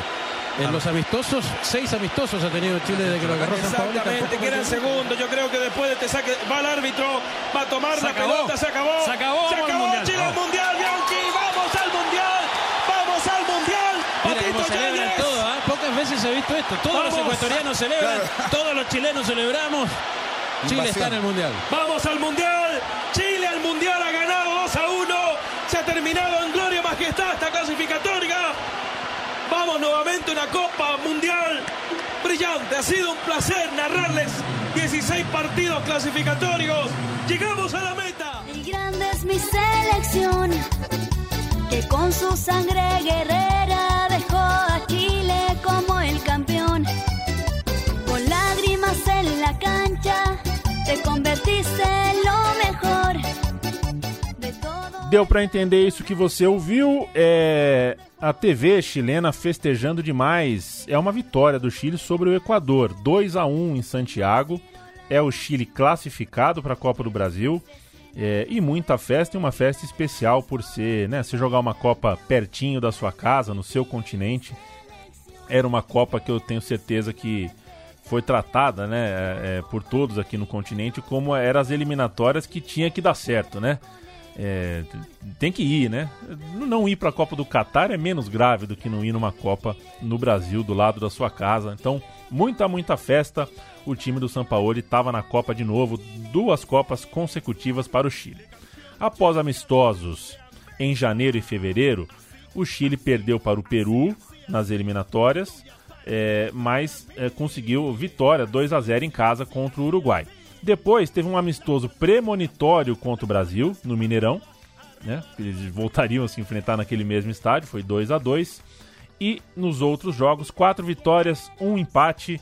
En los amistosos, seis amistosos ha tenido Chile desde que lo agarró. Exactamente, quedan segundos. Yo creo que después de este saque va el árbitro, va a tomar la pelota, se acabó. Se acabó, se acabó Chile al mundial, Bianchi, vamos al mundial, vamos al mundial. Mira cómo celebran todo, ¿eh? pocas veces he visto esto. Todos los ecuatorianos celebran, todos los chilenos celebramos. Chile está en el mundial. Vamos al mundial. Chile al mundial ha ganado 2 a 1. Se ha terminado en gloria majestad esta clasificatoria. Vamos nuevamente a una Copa Mundial brillante. Ha sido un placer narrarles 16 partidos clasificatorios. Llegamos a la meta. Y grande es mi selección, que con su sangre guerrera dejó a Chile como el campeón. Con lágrimas en la cancha, te convertiste en lo mejor. Deu para entender isso que você ouviu? É a TV chilena festejando demais. É uma vitória do Chile sobre o Equador, 2 a 1 em Santiago. É o Chile classificado para a Copa do Brasil. É, e muita festa e uma festa especial por ser, né? Se jogar uma Copa pertinho da sua casa, no seu continente, era uma Copa que eu tenho certeza que foi tratada, né, é, é por todos aqui no continente como eram as eliminatórias que tinha que dar certo, né? É, tem que ir, né? Não ir para a Copa do Catar é menos grave do que não ir numa Copa no Brasil, do lado da sua casa. Então, muita, muita festa. O time do Sampaoli estava na Copa de novo, duas Copas consecutivas para o Chile. Após amistosos em janeiro e fevereiro, o Chile perdeu para o Peru nas eliminatórias, é, mas é, conseguiu vitória 2 a 0 em casa contra o Uruguai. Depois teve um amistoso premonitório contra o Brasil, no Mineirão. Né? Eles voltariam a se enfrentar naquele mesmo estádio, foi 2 a 2 E nos outros jogos, quatro vitórias, um empate.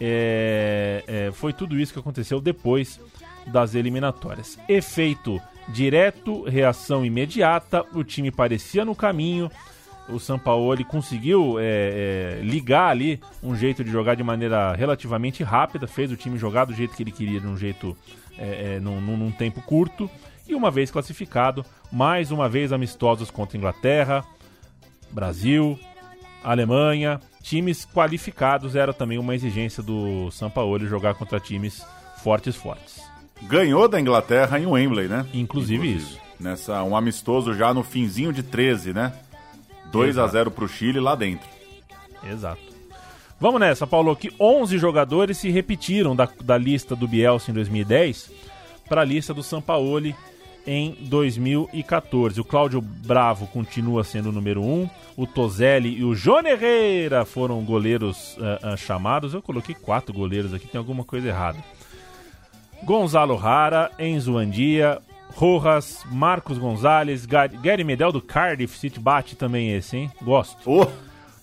É, é, foi tudo isso que aconteceu depois das eliminatórias. Efeito direto, reação imediata, o time parecia no caminho, o Sampaoli conseguiu é, é, ligar ali um jeito de jogar de maneira relativamente rápida, fez o time jogar do jeito que ele queria, de um jeito é, é, num, num, tempo curto. E uma vez classificado, mais uma vez amistosos contra Inglaterra, Brasil, Alemanha, times qualificados era também uma exigência do Sampaoli jogar contra times fortes fortes. Ganhou da Inglaterra em Wembley, né? Inclusive, isso. Nessa, um amistoso já no finzinho de 13, né? 2 a Exato. 0 pro Chile lá dentro. Exato. Vamos nessa, Paulo, que 11 jogadores se repetiram da, da lista do Bielsa em 2010 para a lista do Sampaoli em 2014. O Cláudio Bravo continua sendo o número 1, o Tozelli e o Jone Herrera foram goleiros ah, ah, chamados. Eu coloquei quatro goleiros aqui, tem alguma coisa errada. Gonzalo Rara, Enzo Andia, Rojas, Marcos Gonzalez, Ga- Gary Medel do Cardiff City bate também esse, hein? Gosto.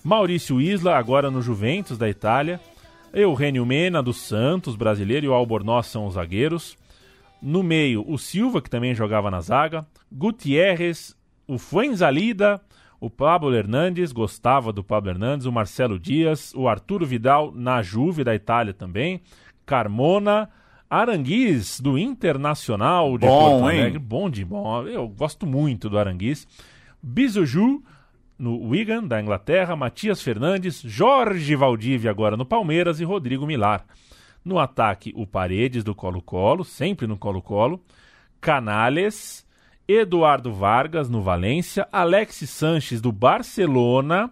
Maurício Isla, agora no Juventus da Itália. Eugênio Mena do Santos, brasileiro, e o Albornoz são os zagueiros. No meio, o Silva, que também jogava na zaga. Gutierrez, o Fuenzalida, o Pablo Hernandes, gostava do Pablo Hernandes, o Marcelo Dias, o Arturo Vidal na Juve da Itália também. Carmona, Aranguiz do Internacional de Bom, Porto hein? Alegre. Bom de bom. Eu gosto muito do Aranguiz. Bizuju no Wigan, da Inglaterra, Matias Fernandes, Jorge Valdívia agora no Palmeiras e Rodrigo Milar. No ataque, o Paredes do Colo-Colo, sempre no Colo-Colo, Canales, Eduardo Vargas no Valência, Alexis Sanches do Barcelona,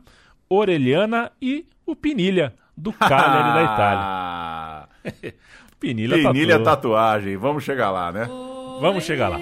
Orelhana e o Pinilha do Cagliari da Itália. Pinilha tatuou. tatuagem. Vamos chegar lá, né? Vamos chegar lá.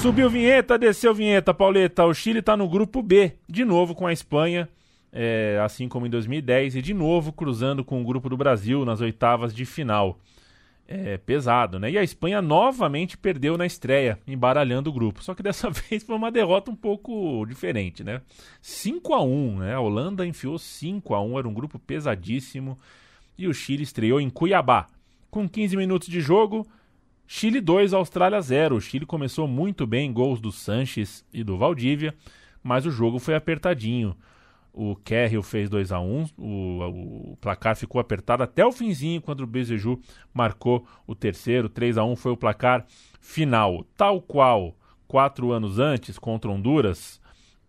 Subiu vinheta, desceu vinheta, Pauleta. O Chile tá no grupo B, de novo com a Espanha, é, assim como em 2010, e de novo cruzando com o grupo do Brasil nas oitavas de final. É pesado, né? E a Espanha novamente perdeu na estreia, embaralhando o grupo. Só que dessa vez foi uma derrota um pouco diferente, né? 5 a 1 né? A Holanda enfiou 5 a 1 era um grupo pesadíssimo. E o Chile estreou em Cuiabá. Com 15 minutos de jogo, Chile 2, Austrália 0. O Chile começou muito bem, gols do Sanches e do Valdívia, mas o jogo foi apertadinho. O Kerril fez 2 a 1 o, o placar ficou apertado até o finzinho, quando o Bezeju marcou o terceiro. 3 a 1 foi o placar final. Tal qual quatro anos antes, contra Honduras,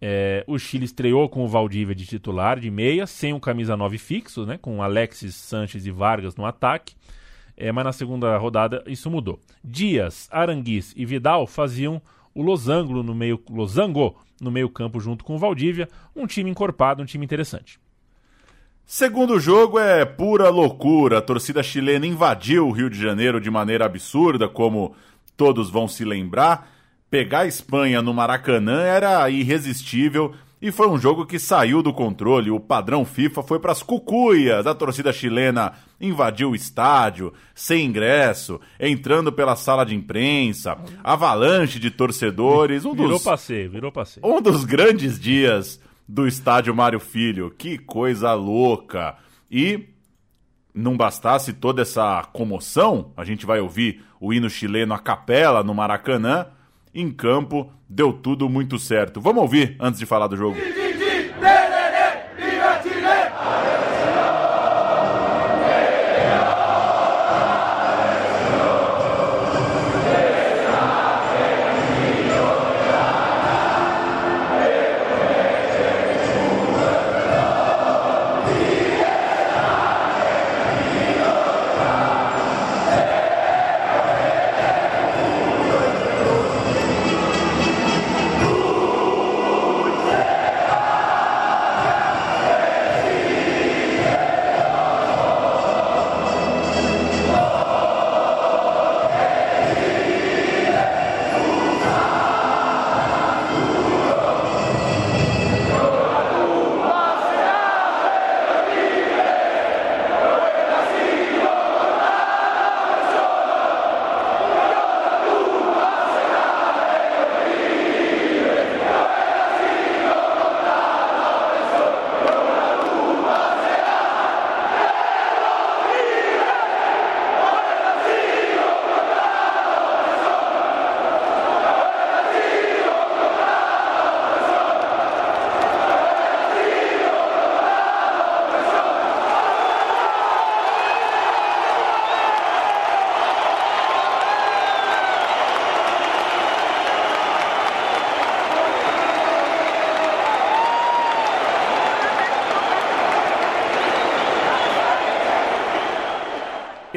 é, o Chile estreou com o Valdívia de titular, de meia, sem o camisa 9 fixo, né, com Alexis, Sanches e Vargas no ataque. É, mas na segunda rodada isso mudou. Dias, Aranguiz e Vidal faziam o losango no meio, losango no meio campo junto com o Valdívia, um time encorpado, um time interessante. Segundo jogo é pura loucura. A torcida chilena invadiu o Rio de Janeiro de maneira absurda, como todos vão se lembrar. Pegar a Espanha no Maracanã era irresistível e foi um jogo que saiu do controle. O padrão FIFA foi para as cucuias. A torcida chilena invadiu o estádio, sem ingresso, entrando pela sala de imprensa, avalanche de torcedores. Um Virou dos, passeio, virou passeio. um dos grandes dias do estádio Mário Filho. Que coisa louca! E não bastasse toda essa comoção, a gente vai ouvir o hino chileno a capela no Maracanã. Em campo, deu tudo muito certo. Vamos ouvir antes de falar do jogo.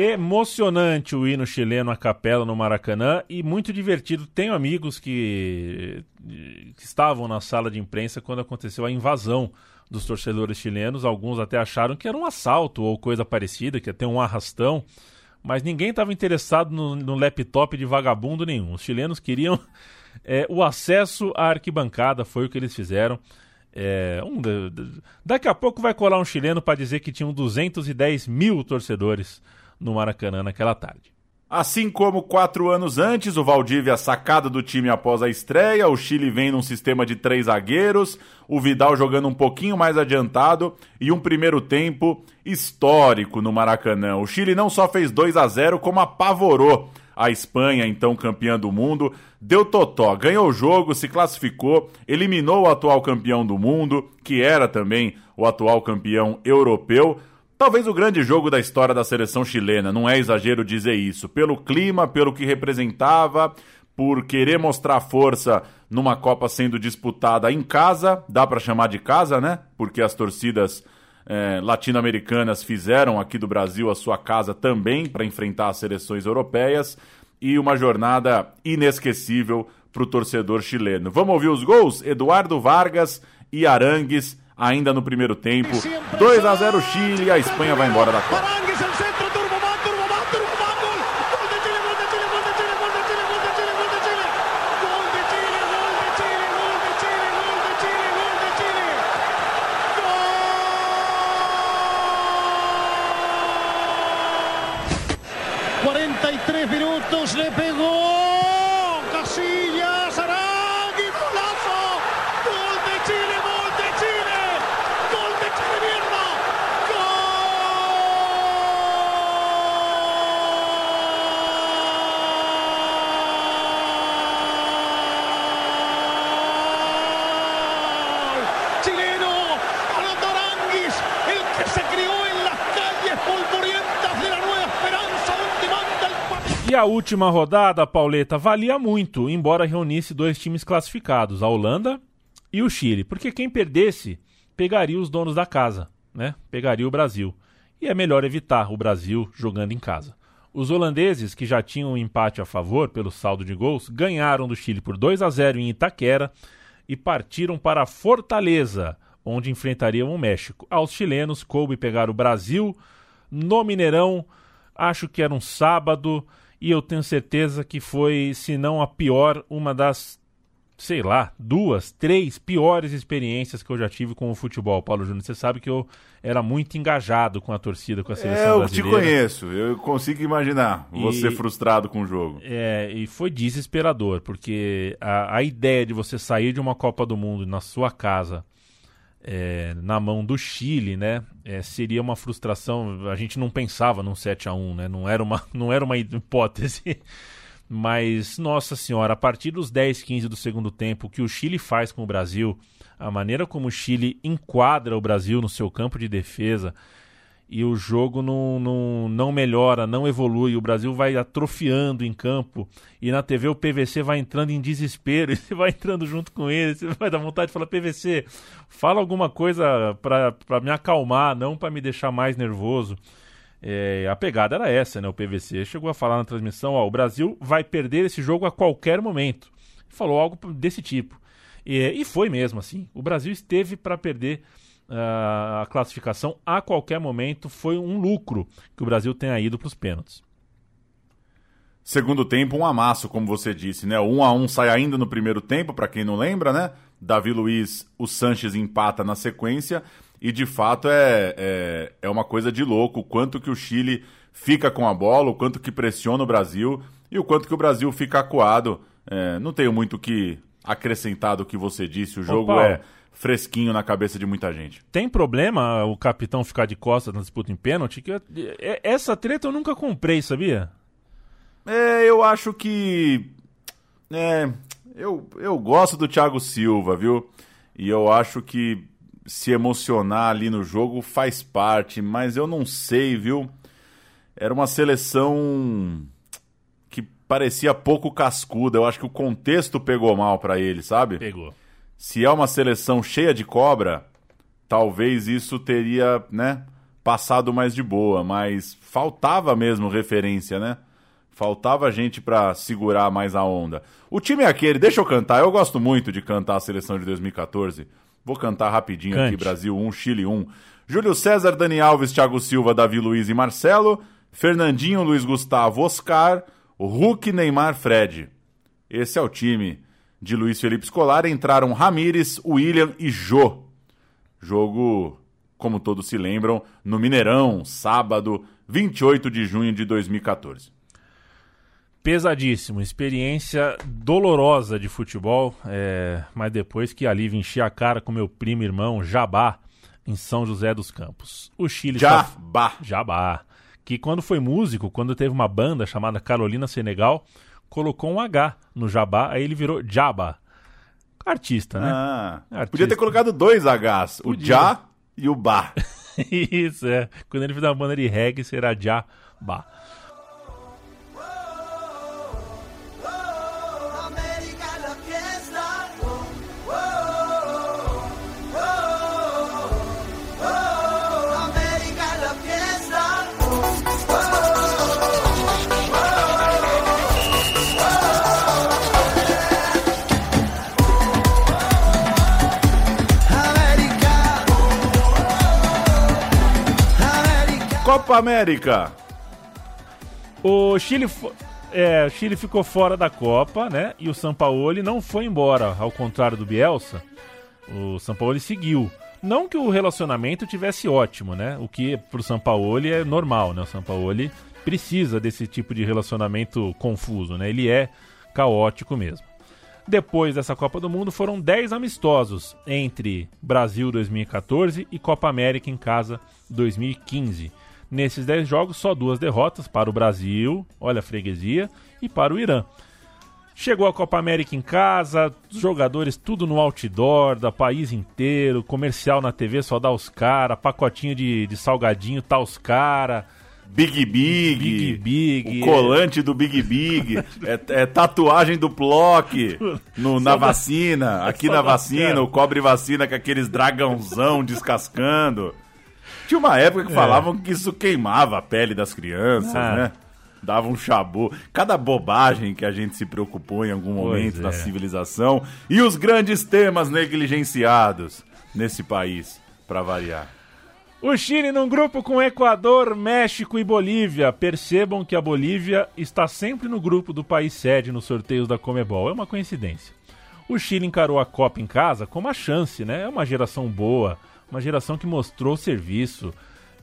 Emocionante o hino chileno à capela no Maracanã e muito divertido. Tenho amigos que, que estavam na sala de imprensa quando aconteceu a invasão dos torcedores chilenos. Alguns até acharam que era um assalto ou coisa parecida, que ter um arrastão. Mas ninguém estava interessado no, no, laptop de vagabundo nenhum. Os chilenos queriam é, o acesso à arquibancada, foi o que eles fizeram. É, um, daqui a pouco vai colar um chileno para dizer que tinham 210 mil torcedores no Maracanã naquela tarde. Assim como quatro anos antes, o Valdívia sacado do time após a estreia, o Chile vem num sistema de três zagueiros, o Vidal jogando um pouquinho mais adiantado e um primeiro tempo histórico no Maracanã. O Chile não só fez 2 a 0 como apavorou a Espanha, então campeã do mundo, deu totó, ganhou o jogo, se classificou, eliminou o atual campeão do mundo, que era também o atual campeão europeu. Talvez o grande jogo da história da seleção chilena, não é exagero dizer isso, pelo clima, pelo que representava, por querer mostrar força numa Copa sendo disputada em casa, dá para chamar de casa, né? Porque as torcidas é, latino-americanas fizeram aqui do Brasil a sua casa também para enfrentar as seleções europeias e uma jornada inesquecível para o torcedor chileno. Vamos ouvir os gols? Eduardo Vargas e Arangues ainda no primeiro tempo. 2 a 0 Chile, a Espanha vai embora da Copa. minutos le pegó Casillas, Arangui, golazo, gol de Chile, gol de Chile, gol de Chile, mierda, gol chileno, Arnaldo Aranguis, el que se crió en las calles polvorientas de la nueva esperanza donde manda el país. E a última rodada, Pauleta, valia muito, embora reunisse dois times classificados, a Holanda e o Chile, porque quem perdesse pegaria os donos da casa, né? Pegaria o Brasil. E é melhor evitar o Brasil jogando em casa. Os holandeses, que já tinham um empate a favor pelo saldo de gols, ganharam do Chile por 2 a 0 em Itaquera e partiram para Fortaleza, onde enfrentariam o México. Aos chilenos coube pegar o Brasil no Mineirão, acho que era um sábado, e eu tenho certeza que foi, se não a pior, uma das, sei lá, duas, três piores experiências que eu já tive com o futebol, Paulo Júnior. Você sabe que eu era muito engajado com a torcida, com a seleção É, eu te brasileira. conheço, eu consigo imaginar você E- frustrado com o jogo. É, e foi desesperador, porque a, a ideia de você sair de uma Copa do Mundo na sua casa, é, na mão do Chile, né, é, seria uma frustração. A gente não pensava num 7 a 1 né, não era uma, não era uma hipótese. Mas, nossa senhora, a partir dos 10, 15 do segundo tempo, o que o Chile faz com o Brasil, a maneira como o Chile enquadra o Brasil no seu campo de defesa, e o jogo não, não, não melhora, não evolui. O Brasil vai atrofiando em campo e na TV o PVC vai entrando em desespero e você vai entrando junto com ele. Você vai dar vontade de falar: PVC, fala alguma coisa para me acalmar, não para me deixar mais nervoso. É, a pegada era essa, né? O PVC chegou a falar na transmissão: ó, o Brasil vai perder esse jogo a qualquer momento. Falou algo desse tipo. E, e foi mesmo assim. O Brasil esteve para perder a classificação a qualquer momento. Foi um lucro que o Brasil tenha ido para os pênaltis. Segundo tempo, um amasso, como você disse, né? 1 a 1 sai ainda no primeiro tempo, para quem não lembra, né? Davi Luiz, o Sanches empata na sequência. E de fato é, é, é uma coisa de louco o quanto que o Chile fica com a bola, o quanto que pressiona o Brasil e o quanto que o Brasil fica acuado. É, não tenho muito o que acrescentar do que você disse. O jogo Paulo. é fresquinho na cabeça de muita gente. Tem problema o capitão ficar de costas na disputa em pênalti? Que eu- é- essa treta eu nunca comprei, sabia? É, eu acho que. É, eu, eu gosto do Thiago Silva, viu? E eu acho que se emocionar ali no jogo faz parte, mas eu não sei, viu? Era uma seleção que parecia pouco cascuda. Eu acho que o contexto pegou mal pra ele, sabe? Pegou. Se é uma seleção cheia de cobra, talvez isso teria, né, passado mais de boa, mas faltava mesmo referência, né? Faltava gente pra segurar mais a onda. O time é aquele, deixa eu cantar, eu gosto muito de cantar a seleção de 2014. Vou cantar rapidinho aqui, Cante. Brasil 1, Chile 1. Júlio César, Dani Alves, Thiago Silva, Davi Luiz e Marcelo. Fernandinho, Luiz Gustavo, Oscar. Hulk, Neymar, Fred. Esse é o time de Luiz Felipe Scolari. Entraram Ramires, William e Jô. Jogo, como todos se lembram, no Mineirão, sábado, 28 de junho de 2014. Pesadíssimo, experiência dolorosa de futebol, é, mas depois que ali enchi a cara com meu primo irmão Jabá, em São José dos Campos. O Chile está- Jabá. Jabá. Que quando foi músico, quando teve uma banda chamada Carolina Senegal, colocou um H no Jabá, aí ele virou Jabá. Artista, né? Ah, Artista. podia ter colocado dois Hs, o Podia. Já e o Bá. Isso, é. Quando ele fizer uma banda de reggae, será Jabá. Copa América. O Chile, é, o Chile ficou fora da Copa, né? E o Sampaoli não foi embora, ao contrário do Bielsa. O Sampaoli seguiu. Não que o relacionamento tivesse ótimo, né? O que pro Sampaoli é normal, né? O Sampaoli precisa desse tipo de relacionamento confuso, né? Ele é caótico mesmo. Depois dessa Copa do Mundo foram 10 amistosos entre Brasil 2014 e Copa América em casa 2015. Nesses 10 jogos, só duas derrotas para o Brasil, olha a freguesia, e para o Irã. Chegou a Copa América em casa, jogadores tudo no outdoor, da país inteiro, comercial na TV só dá os cara, pacotinho de, de salgadinho tá os cara. Big Big, Big Big, o colante do Big Big, é, é tatuagem do Plock no, na vacina, aqui na vacina, o cobre vacina com aqueles dragãozão descascando. Tinha uma época que É. falavam que isso queimava a pele das crianças, Ah. né? Dava um chabu. Cada bobagem que a gente se preocupou em algum momento Pois da é. civilização e os grandes temas negligenciados nesse país, pra variar. O Chile num grupo com Equador, México e Bolívia. Percebam que a Bolívia está sempre no grupo do país sede nos sorteios da Comebol. É uma coincidência. O Chile encarou a Copa em casa com uma chance, né? É uma geração boa, uma geração que mostrou serviço.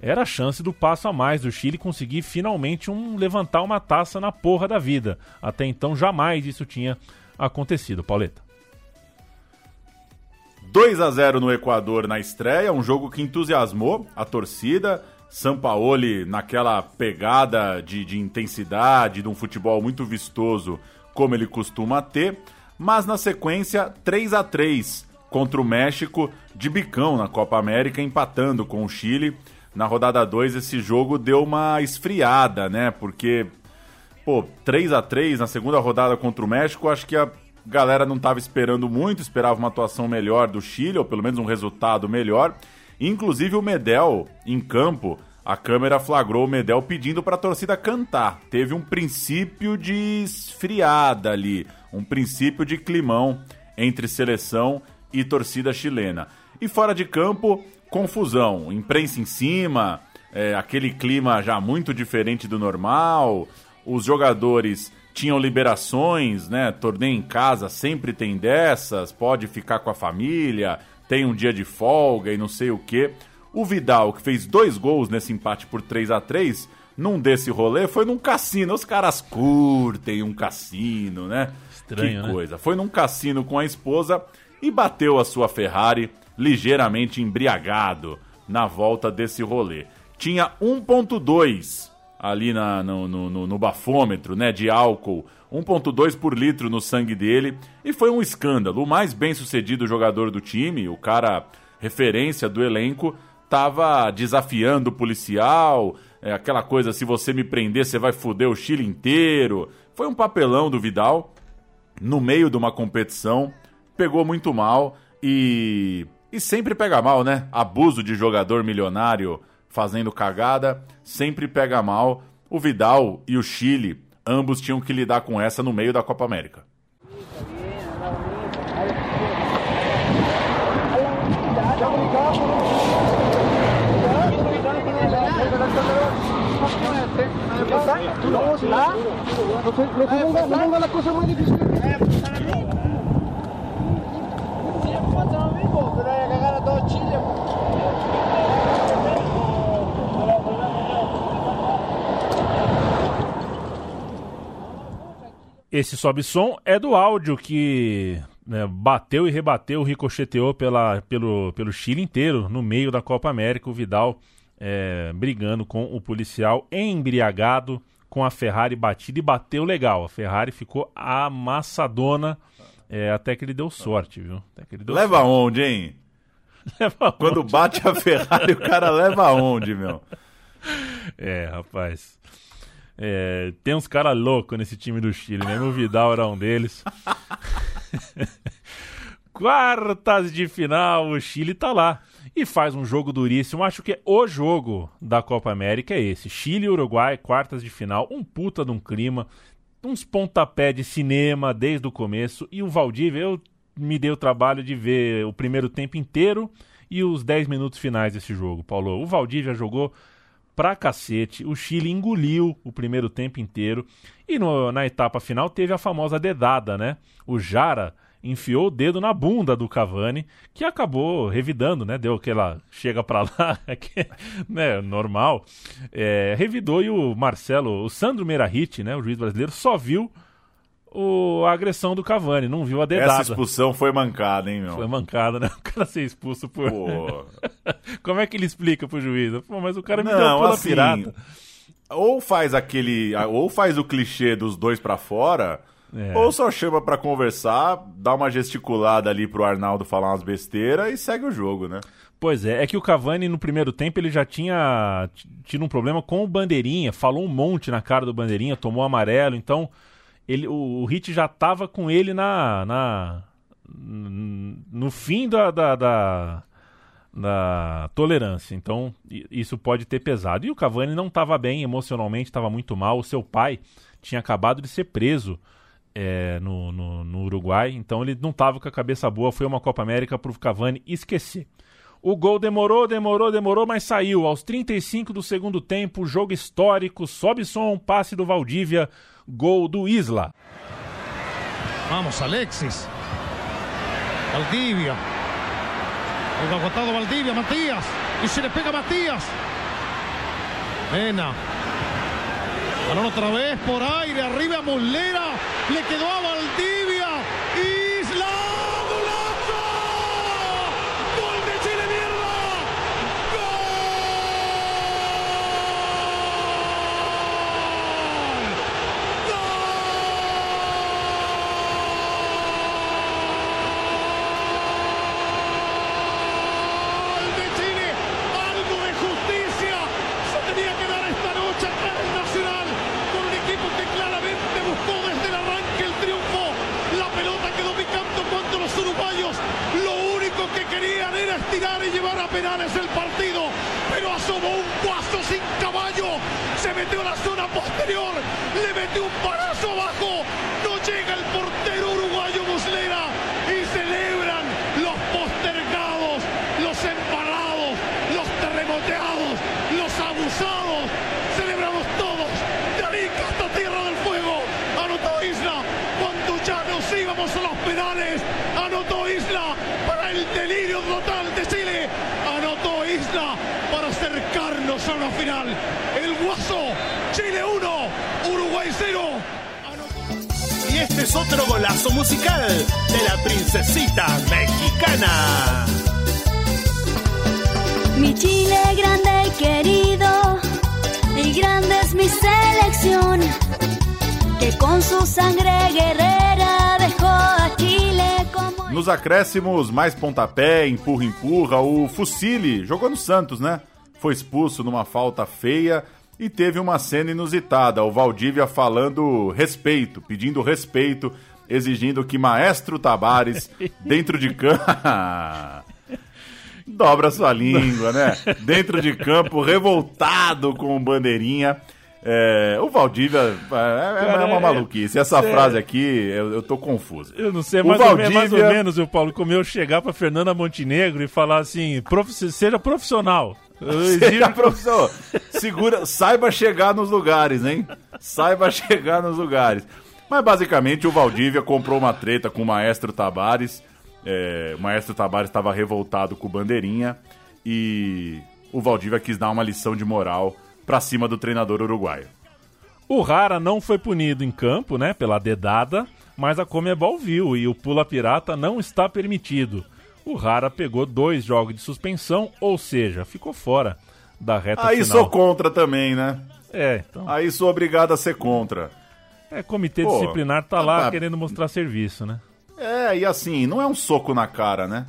Era a chance do passo a mais do Chile conseguir finalmente um levantar uma taça na porra da vida. Até então jamais isso tinha acontecido, Pauleta. 2 a 0 no Equador na estreia, um jogo que entusiasmou a torcida. Sampaoli naquela pegada de, de intensidade, de um futebol muito vistoso, como ele costuma ter. Mas na sequência, 3 a 3 contra o México, de bicão na Copa América, empatando com o Chile. Na rodada 2, esse jogo deu uma esfriada, né? Porque pô, 3 a 3 na segunda rodada contra o México, acho que a galera não estava esperando muito, esperava uma atuação melhor do Chile, ou pelo menos um resultado melhor. Inclusive o Medel, em campo, a câmera flagrou o Medel pedindo para a torcida cantar. Teve um princípio de esfriada ali, um princípio de climão entre seleção e torcida chilena. E fora de campo, confusão, imprensa em cima, é, aquele clima já muito diferente do normal, os jogadores tinham liberações, né? Torneio em casa sempre tem dessas, pode ficar com a família, tem um dia de folga e não sei o quê. O Vidal, que fez dois gols nesse empate por 3 a 3 num desse rolê, foi num cassino. Os caras curtem um cassino, né? Estranho, que né? coisa. Foi num cassino com a esposa e bateu a sua Ferrari ligeiramente embriagado na volta desse rolê. Tinha 1.2 ali na, no, no, no- bafômetro, né, de álcool, 1.2 por litro no sangue dele, e foi um escândalo. O mais bem sucedido jogador do time, o cara referência do elenco, tava desafiando o policial, é, aquela coisa, se você me prender, você vai foder o Chile inteiro. Foi um papelão do Vidal, no meio de uma competição, pegou muito mal e. E sempre pega mal, né? Abuso de jogador milionário fazendo cagada, sempre pega mal. O Vidal e o Chile, ambos tinham que lidar com essa no meio da Copa América. Esse sobe som é do áudio que né, bateu e rebateu, ricocheteou pela, pelo, pelo Chile inteiro no meio da Copa América. O Vidal é, brigando com o policial embriagado com a Ferrari batida e bateu legal. A Ferrari ficou amassadona é, até que ele deu sorte, viu? Deu leva sorte. onde, hein? leva Quando onde? bate a Ferrari, o cara leva onde, meu? É, rapaz. É, tem uns caras loucos nesse time do Chile, mesmo o Vidal era um deles. Quartas de final, o Chile tá lá e faz um jogo duríssimo. Acho que o jogo da Copa América é esse: Chile e Uruguai, quartas de final, um puta de um clima, uns pontapé de cinema desde o começo. E o Valdívia, eu me dei o trabalho de ver o primeiro tempo inteiro e os 10 minutos finais desse jogo, Paulo. O Valdívia jogou pra cacete. O Chile engoliu o primeiro tempo inteiro. E no, na etapa final teve a famosa dedada, né? O Jara enfiou o dedo na bunda do Cavani, que acabou revidando, né? Deu aquela chega pra lá, que, né? Normal. É, revidou e o Marcelo, o Sandro Meirahit, né? O juiz brasileiro, só viu o, a agressão do Cavani, não viu a dedada. Essa expulsão foi mancada, hein, meu? Foi mancada, né? O cara ser expulso por. Pô. Como é que ele explica pro juiz? Pô, mas o cara me deu Não, pula assim, pirata. ou faz aquele, ou faz o clichê dos dois pra fora, É. ou só chama pra conversar, dá uma gesticulada ali pro Arnaldo falar umas besteiras e segue o jogo, né? Pois é, é que o Cavani no primeiro tempo ele já tinha tido um problema com o Bandeirinha, falou um monte na cara do Bandeirinha, tomou amarelo, então ele, o, o Hit já tava com ele na, na no fim da, da, da, da tolerância, então isso pode ter pesado. E o Cavani não estava bem emocionalmente, estava muito mal. O seu pai tinha acabado de ser preso é, no, no, no Uruguai, então ele não estava com a cabeça boa. Foi uma Copa América para o Cavani esquecer. O gol demorou, demorou, demorou, mas saiu. Aos 35 do segundo tempo, jogo histórico, sobe som, passe do Valdívia, gol do Isla. Vamos, Alexis. Valdivia. El agotado Valdivia, Matías. Y se le pega a Matías. Mena. Otra vez por aire, arriba Muslera. Le quedó a Valdivia. Isla. ¡Golazo! ¡Gol de Chile, mierda! ¡Gol de Chile! ¡Algo de justicia! Se tenía que dar esta noche acá en el Nacional con un equipo que claramente buscó desde el arranque el triunfo. La pelota quedó picando cuando los uruguayos lo único que querían era estirar y llevar a penales el partido. Pero asomó un guaso sin caballo. Se metió a la zona posterior. Le metió un balazo abajo. No llega el portero uruguayo Muslera. Y celebran los postergados, los embalados, los terremoteados, los abusados. Celebramos todos. De Arica hasta Tierra del Fuego. Anotó Isla cuando ya nos íbamos a los penales. Anotó Isla para el delirio total de Chile. Anotó Isla para acercarnos a una final. El Guaso, Chile 1, Uruguay 0. Y este es otro golazo musical de la princesita mexicana. Mi Chile grande y querido, y grande es mi selección, que con su sangre guerrera dejó a Chile como... Nos acréscimos, mais pontapé, empurra, empurra. O Fucile jogou no Santos, né? Foi expulso numa falta feia e teve uma cena inusitada. O Valdívia falando respeito, pedindo respeito, exigindo que Maestro Tabares, dentro de campo. dobra sua língua, né? Dentro de campo, revoltado com o bandeirinha. É, o Valdívia é, é- é Cara, uma é- maluquice. Essa é- frase aqui, eu, eu tô confuso. Eu não sei, O mais, ou, menos, mais ou Valdívia- menos, o Paulo, como eu chegar pra Fernanda Montenegro e falar assim, prof- seja profissional. Seja profissional. Segura, saiba chegar nos lugares, hein? Saiba chegar nos lugares. Mas basicamente o Valdívia comprou uma treta com o Maestro Tabares. É, o Maestro Tabares estava revoltado com o Bandeirinha e o Valdívia quis dar uma lição de moral pra cima do treinador uruguaio. O Rara não foi punido em campo, né, pela dedada, mas a Comebol viu e o Pula Pirata não está permitido. O Rara pegou dois jogos de suspensão, ou seja, ficou fora da reta Aí final. sou contra também, né? É, então. Aí sou obrigado a ser contra. É, comitê Pô, disciplinar tá lá tá- querendo mostrar serviço, né? É, e assim, não é um soco na cara, né?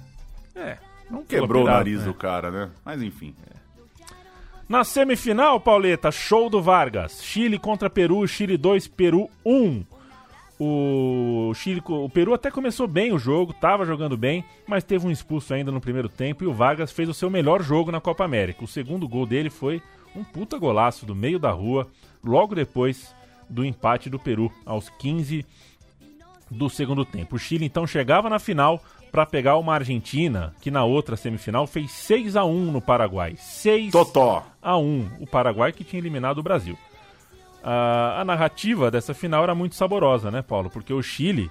É, Não quebrou o pirata, nariz né? do cara, né? Mas enfim. Na semifinal, Pauleta, show do Vargas. Chile contra Peru, Chile 2, Peru 1. O Chile, o Peru até começou bem o jogo, tava jogando bem, mas teve um expulso ainda no primeiro tempo e o Vargas fez o seu melhor jogo na Copa América. O segundo gol dele foi um puta golaço do meio da rua, logo depois do empate do Peru, aos 15 do segundo tempo. O Chile então chegava na final para pegar uma Argentina, que na outra semifinal fez 6 a 1 no Paraguai. 6 Totó. a 1, o Paraguai que tinha eliminado o Brasil. A, a narrativa dessa final era muito saborosa, né, Paulo? Porque o Chile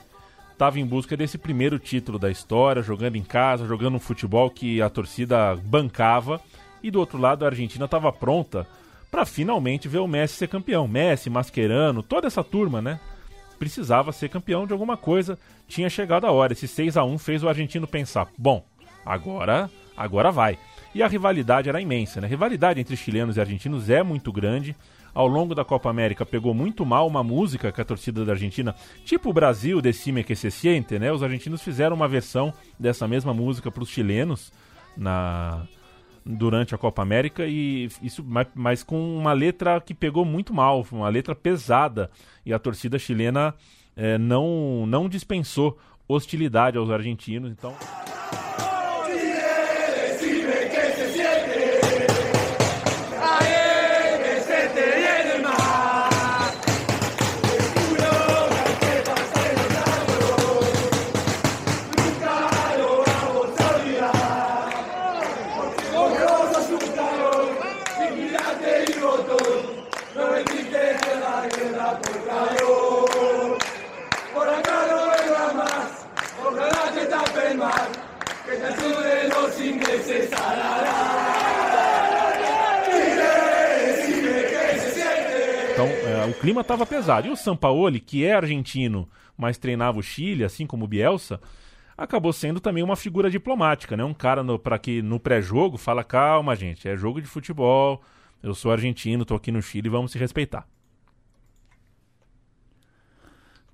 estava em busca desse primeiro título da história, jogando em casa, jogando um futebol que a torcida bancava, e do outro lado a Argentina estava pronta para finalmente ver o Messi ser campeão. Messi, Mascherano, toda essa turma, né? Precisava ser campeão de alguma coisa, tinha chegado a hora. Esse 6 a 1 fez o argentino pensar: bom, agora, agora vai. E a rivalidade era imensa, né? A rivalidade entre chilenos e argentinos é muito grande. Ao longo da Copa América pegou muito mal uma música que a torcida da Argentina, tipo o Brasil, Decime que se siente, né? Os argentinos fizeram uma versão dessa mesma música para os chilenos na durante a Copa América e isso mas, mas com uma letra que pegou muito mal, uma letra pesada e a torcida chilena eh, não não dispensou hostilidade aos argentinos, então estava pesado. E o Sampaoli, que é argentino, mas treinava o Chile, assim como o Bielsa, acabou sendo também uma figura diplomática, né? Um cara para que no pré-jogo fala: calma, gente, é jogo de futebol, eu sou argentino, tô aqui no Chile, vamos se respeitar.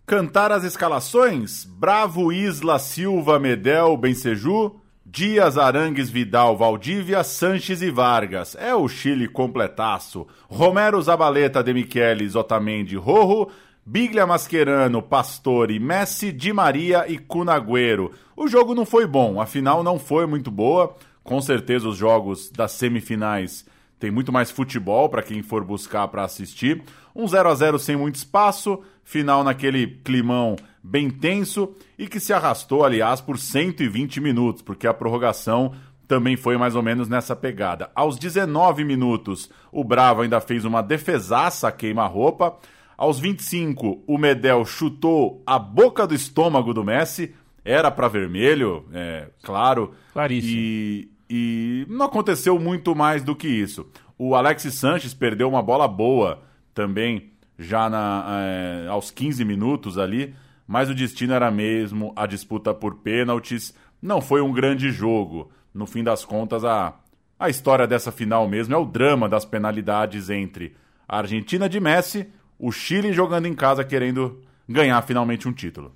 Cantar as escalações: Bravo, Isla, Silva, Medel, Benceju, Dias, Arangues, Vidal, Valdívia, Sanches e Vargas. É o Chile completaço. Romero, Zabaleta, De Michelis, Otamendi, Rojo, Biglia, Mascherano, Pastore, Messi, Di Maria e Cunagüero. O jogo não foi bom, a final não foi muito boa. Com certeza os jogos das semifinais tem muito mais futebol para quem for buscar para assistir. Um 0 a 0 sem muito espaço, final naquele climão bem tenso e que se arrastou, aliás, por 120 minutos, porque a prorrogação também foi mais ou menos nessa pegada. Aos 19 minutos, o Bravo ainda fez uma defesaça queima-roupa. Aos 25, o Medel chutou a boca do estômago do Messi. Era para vermelho, é claro. Claríssimo. E, e não aconteceu muito mais do que isso. O Alexis Sanches perdeu uma bola boa também, já na, é, aos 15 minutos ali, mas o destino era mesmo a disputa por pênaltis. Não foi um grande jogo. No fim das contas, a, a história dessa final mesmo é o drama das penalidades entre a Argentina de Messi, o Chile jogando em casa querendo ganhar finalmente um título.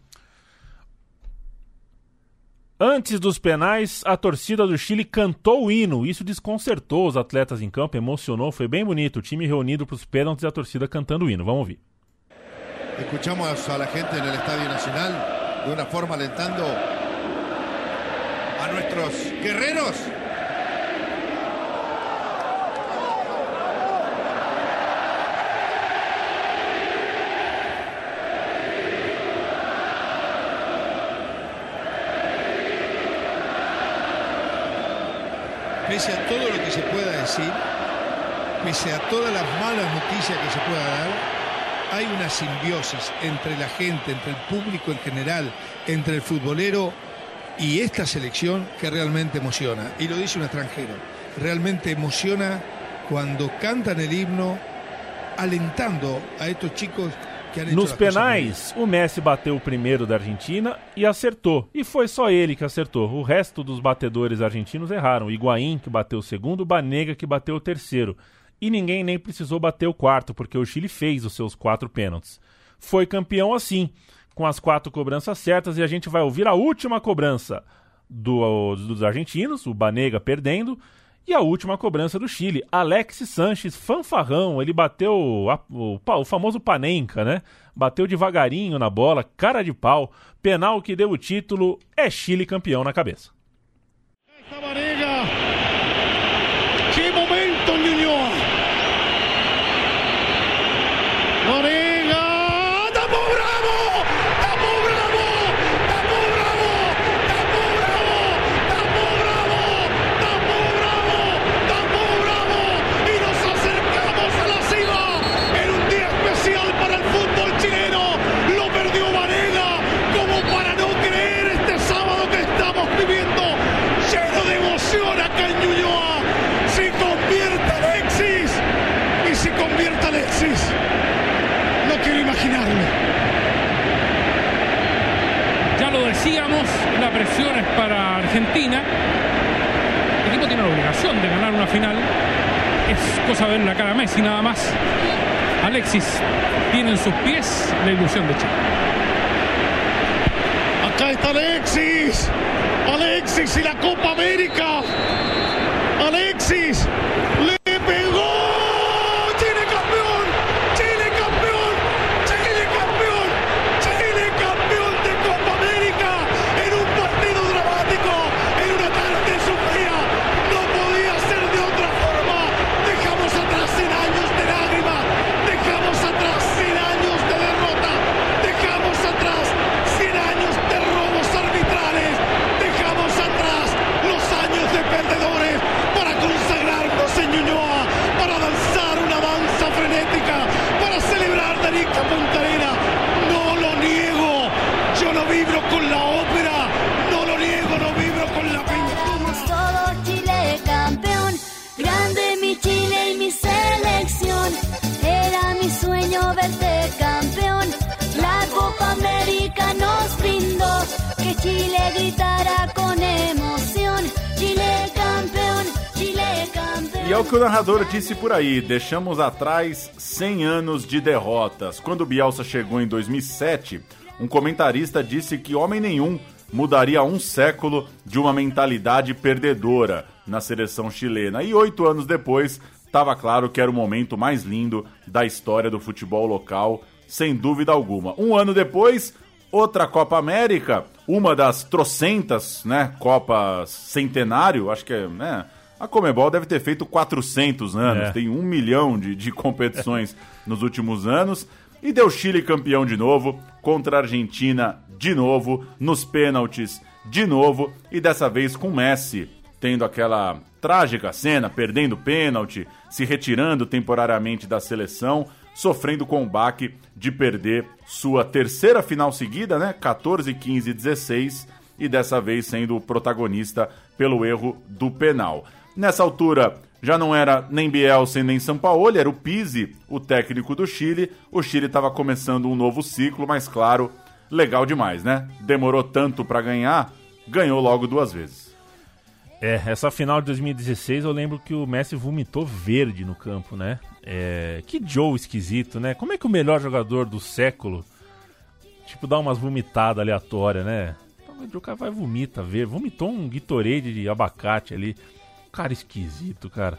Antes dos penais, a torcida do Chile cantou o hino. Isso desconcertou os atletas em campo, emocionou, foi bem bonito. O time reunido para os pênaltis e a torcida cantando o hino. Vamos ouvir. Escuchamos a la gente en el Estadio Nacional de una forma alentando a nuestros guerreros. pese a todo lo que se pueda decir, pese a todas las malas noticias que se pueda dar, hay una simbiosis entre la gente, entre el público en general, entre el futbolero y esta selección que realmente emociona. Y lo dice un extranjero, realmente emociona cuando cantan el himno alentando a estos chicos que han hecho Nos penais, o Messi bateu o primeiro da Argentina e acertou. E foi só ele que acertou. O resto dos batedores argentinos erraram. Higuaín, que bateu o segundo, Banega, que bateu o terceiro. E ninguém nem precisou bater o quarto, porque o Chile fez os seus quatro pênaltis. Foi campeão assim, com as quatro cobranças certas, e a gente vai ouvir a última cobrança do- dos argentinos, o Banega perdendo, e a última cobrança do Chile, Alex Sanches, fanfarrão, ele bateu a- o, o famoso Panenka, né? Bateu devagarinho na bola, cara de pau, penal que deu o título, é Chile campeão na cabeça. Vanega. De ganar una final. Es cosa de ver la cara a Messi nada más. Alexis tiene en sus pies la ilusión de Chile. Acá está Alexis. Alexis y la Copa América. Alexis o que o narrador disse por aí: deixamos atrás 100 anos de derrotas. Quando Bielsa chegou em 2007, um comentarista disse que homem nenhum mudaria um século de uma mentalidade perdedora na seleção chilena. E oito anos depois, estava claro que era o momento mais lindo da história do futebol local, sem dúvida alguma. Um ano depois, outra Copa América, uma das trocentas, né, Copas Centenário, acho que é, né, a Comebol deve ter feito 400 anos, É. tem um milhão de, de competições nos últimos anos. E deu Chile campeão de novo, contra a Argentina de novo, nos pênaltis de novo, e dessa vez com Messi tendo aquela trágica cena, perdendo pênalti, se retirando temporariamente da seleção, sofrendo com o baque de perder sua terceira final seguida, né? 14, 15 e 16, e dessa vez sendo o protagonista pelo erro do penal. Nessa altura, já não era nem Bielsa nem Sampaoli, era o Pizzi, o técnico do Chile. O Chile estava começando um novo ciclo, mas claro, legal demais, né? Demorou tanto para ganhar, ganhou logo duas vezes. É, essa final de 2016 eu lembro que o Messi vomitou verde no campo, né? É, que Joe esquisito, né? Como é que o melhor jogador do século, tipo, dá umas vomitadas aleatórias, né? Então, O cara vai vomita verde. Vomitou um Gatorade de abacate ali. Cara esquisito, cara.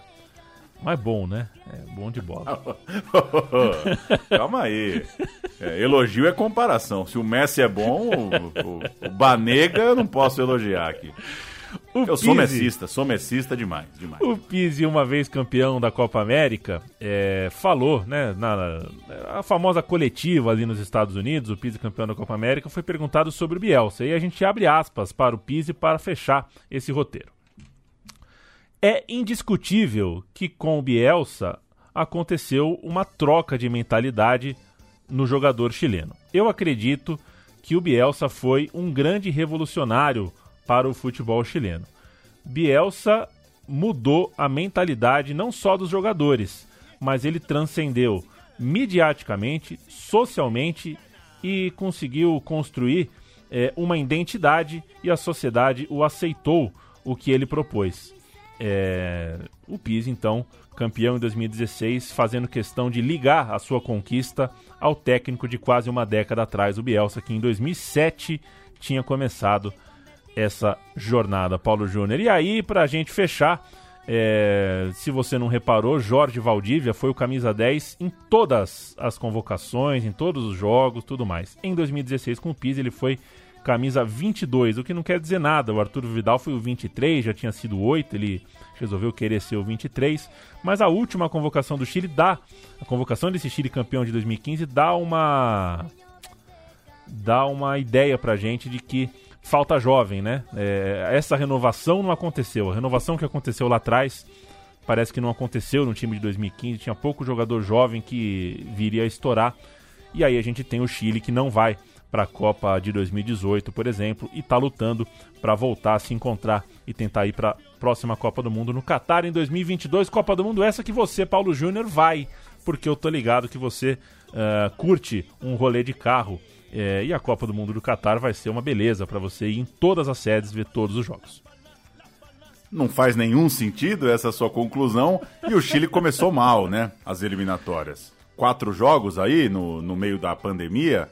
Mas bom, né? É bom de bola. Calma aí. É, elogio é comparação. Se o Messi é bom, o, o, o Banega eu não posso elogiar aqui. eu sou Pizzi- messista, sou messista demais, demais. O Pizzi, uma vez campeão da Copa América, é, falou, né, na, na- a famosa coletiva ali nos Estados Unidos, o Pizzi campeão da Copa América, foi perguntado sobre o Bielsa. E a gente abre aspas para o Pizzi para fechar esse roteiro. É indiscutível que com o Bielsa aconteceu uma troca de mentalidade no jogador chileno. Eu acredito que o Bielsa foi um grande revolucionário para o futebol chileno. Bielsa mudou a mentalidade não só dos jogadores, mas ele transcendeu midiaticamente, socialmente e conseguiu construir é, uma identidade e a sociedade o aceitou o que ele propôs. É, o Pisa, então, campeão em 2016, fazendo questão de ligar a sua conquista ao técnico de quase uma década atrás, o Bielsa, que em 2007 tinha começado essa jornada, Paulo Júnior. E aí, para a gente fechar, é, se você não reparou, Jorge Valdívia foi o camisa 10 em todas as convocações, em todos os jogos, tudo mais. Em 2016, com o Pisa, ele foi camisa 22, o que não quer dizer nada. O Arthur Vidal foi o 23, já tinha sido 8, ele resolveu querer ser o 23. Mas a última convocação do Chile dá, a convocação desse Chile campeão de 2015 dá uma dá uma ideia pra gente de que falta jovem, né? É, essa renovação não aconteceu. A renovação que aconteceu lá atrás parece que não aconteceu no time de 2015. Tinha pouco jogador jovem que viria a estourar. E aí a gente tem o Chile que não vai para a Copa de 2018, por exemplo, e está lutando para voltar a se encontrar e tentar ir para a próxima Copa do Mundo no Catar em 2022. Copa do Mundo essa que você, Paulo Júnior, vai, porque eu tô ligado que você uh, curte um rolê de carro é, e a Copa do Mundo do Catar vai ser uma beleza para você ir em todas as sedes ver todos os jogos. Não faz nenhum sentido essa sua conclusão. E o Chile começou mal, né? As eliminatórias. Quatro jogos aí no, no meio da pandemia.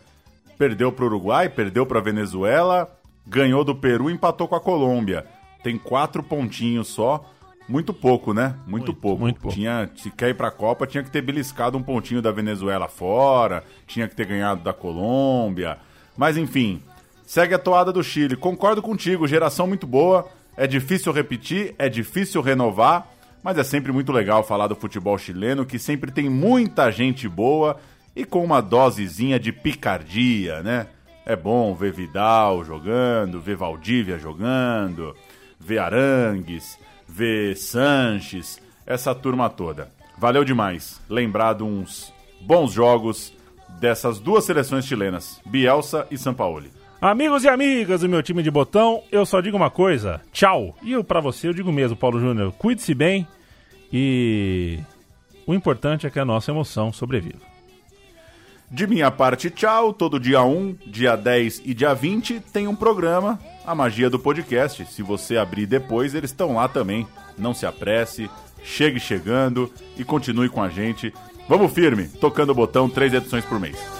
Perdeu para o Uruguai, perdeu para a Venezuela, ganhou do Peru e empatou com a Colômbia. Tem quatro pontinhos só. Muito pouco, né? Muito, muito pouco. Muito pouco. Tinha, se quer ir pra Copa, tinha que ter beliscado um pontinho da Venezuela fora, tinha que ter ganhado da Colômbia. Mas enfim, segue a toada do Chile. Concordo contigo, geração muito boa. É difícil repetir, é difícil renovar, mas é sempre muito legal falar do futebol chileno, que sempre tem muita gente boa e com uma dosezinha de picardia, né? É bom ver Vidal jogando, ver Valdívia jogando, ver Arangues ver Sanches, essa turma toda. Valeu demais lembrar de uns bons jogos dessas duas seleções chilenas, Bielsa e Sampaoli. Amigos e amigas do meu time de botão, eu só digo uma coisa, tchau. E eu para você eu digo mesmo, Paulo Júnior, cuide-se bem e o importante é que a nossa emoção sobreviva. De minha parte, tchau. Todo dia 1, dia 10 e dia 20 tem um programa a magia do podcast. Se você abrir depois, eles estão lá também. Não se apresse, chegue chegando e continue com a gente. Vamos firme, tocando o botão, três edições por mês.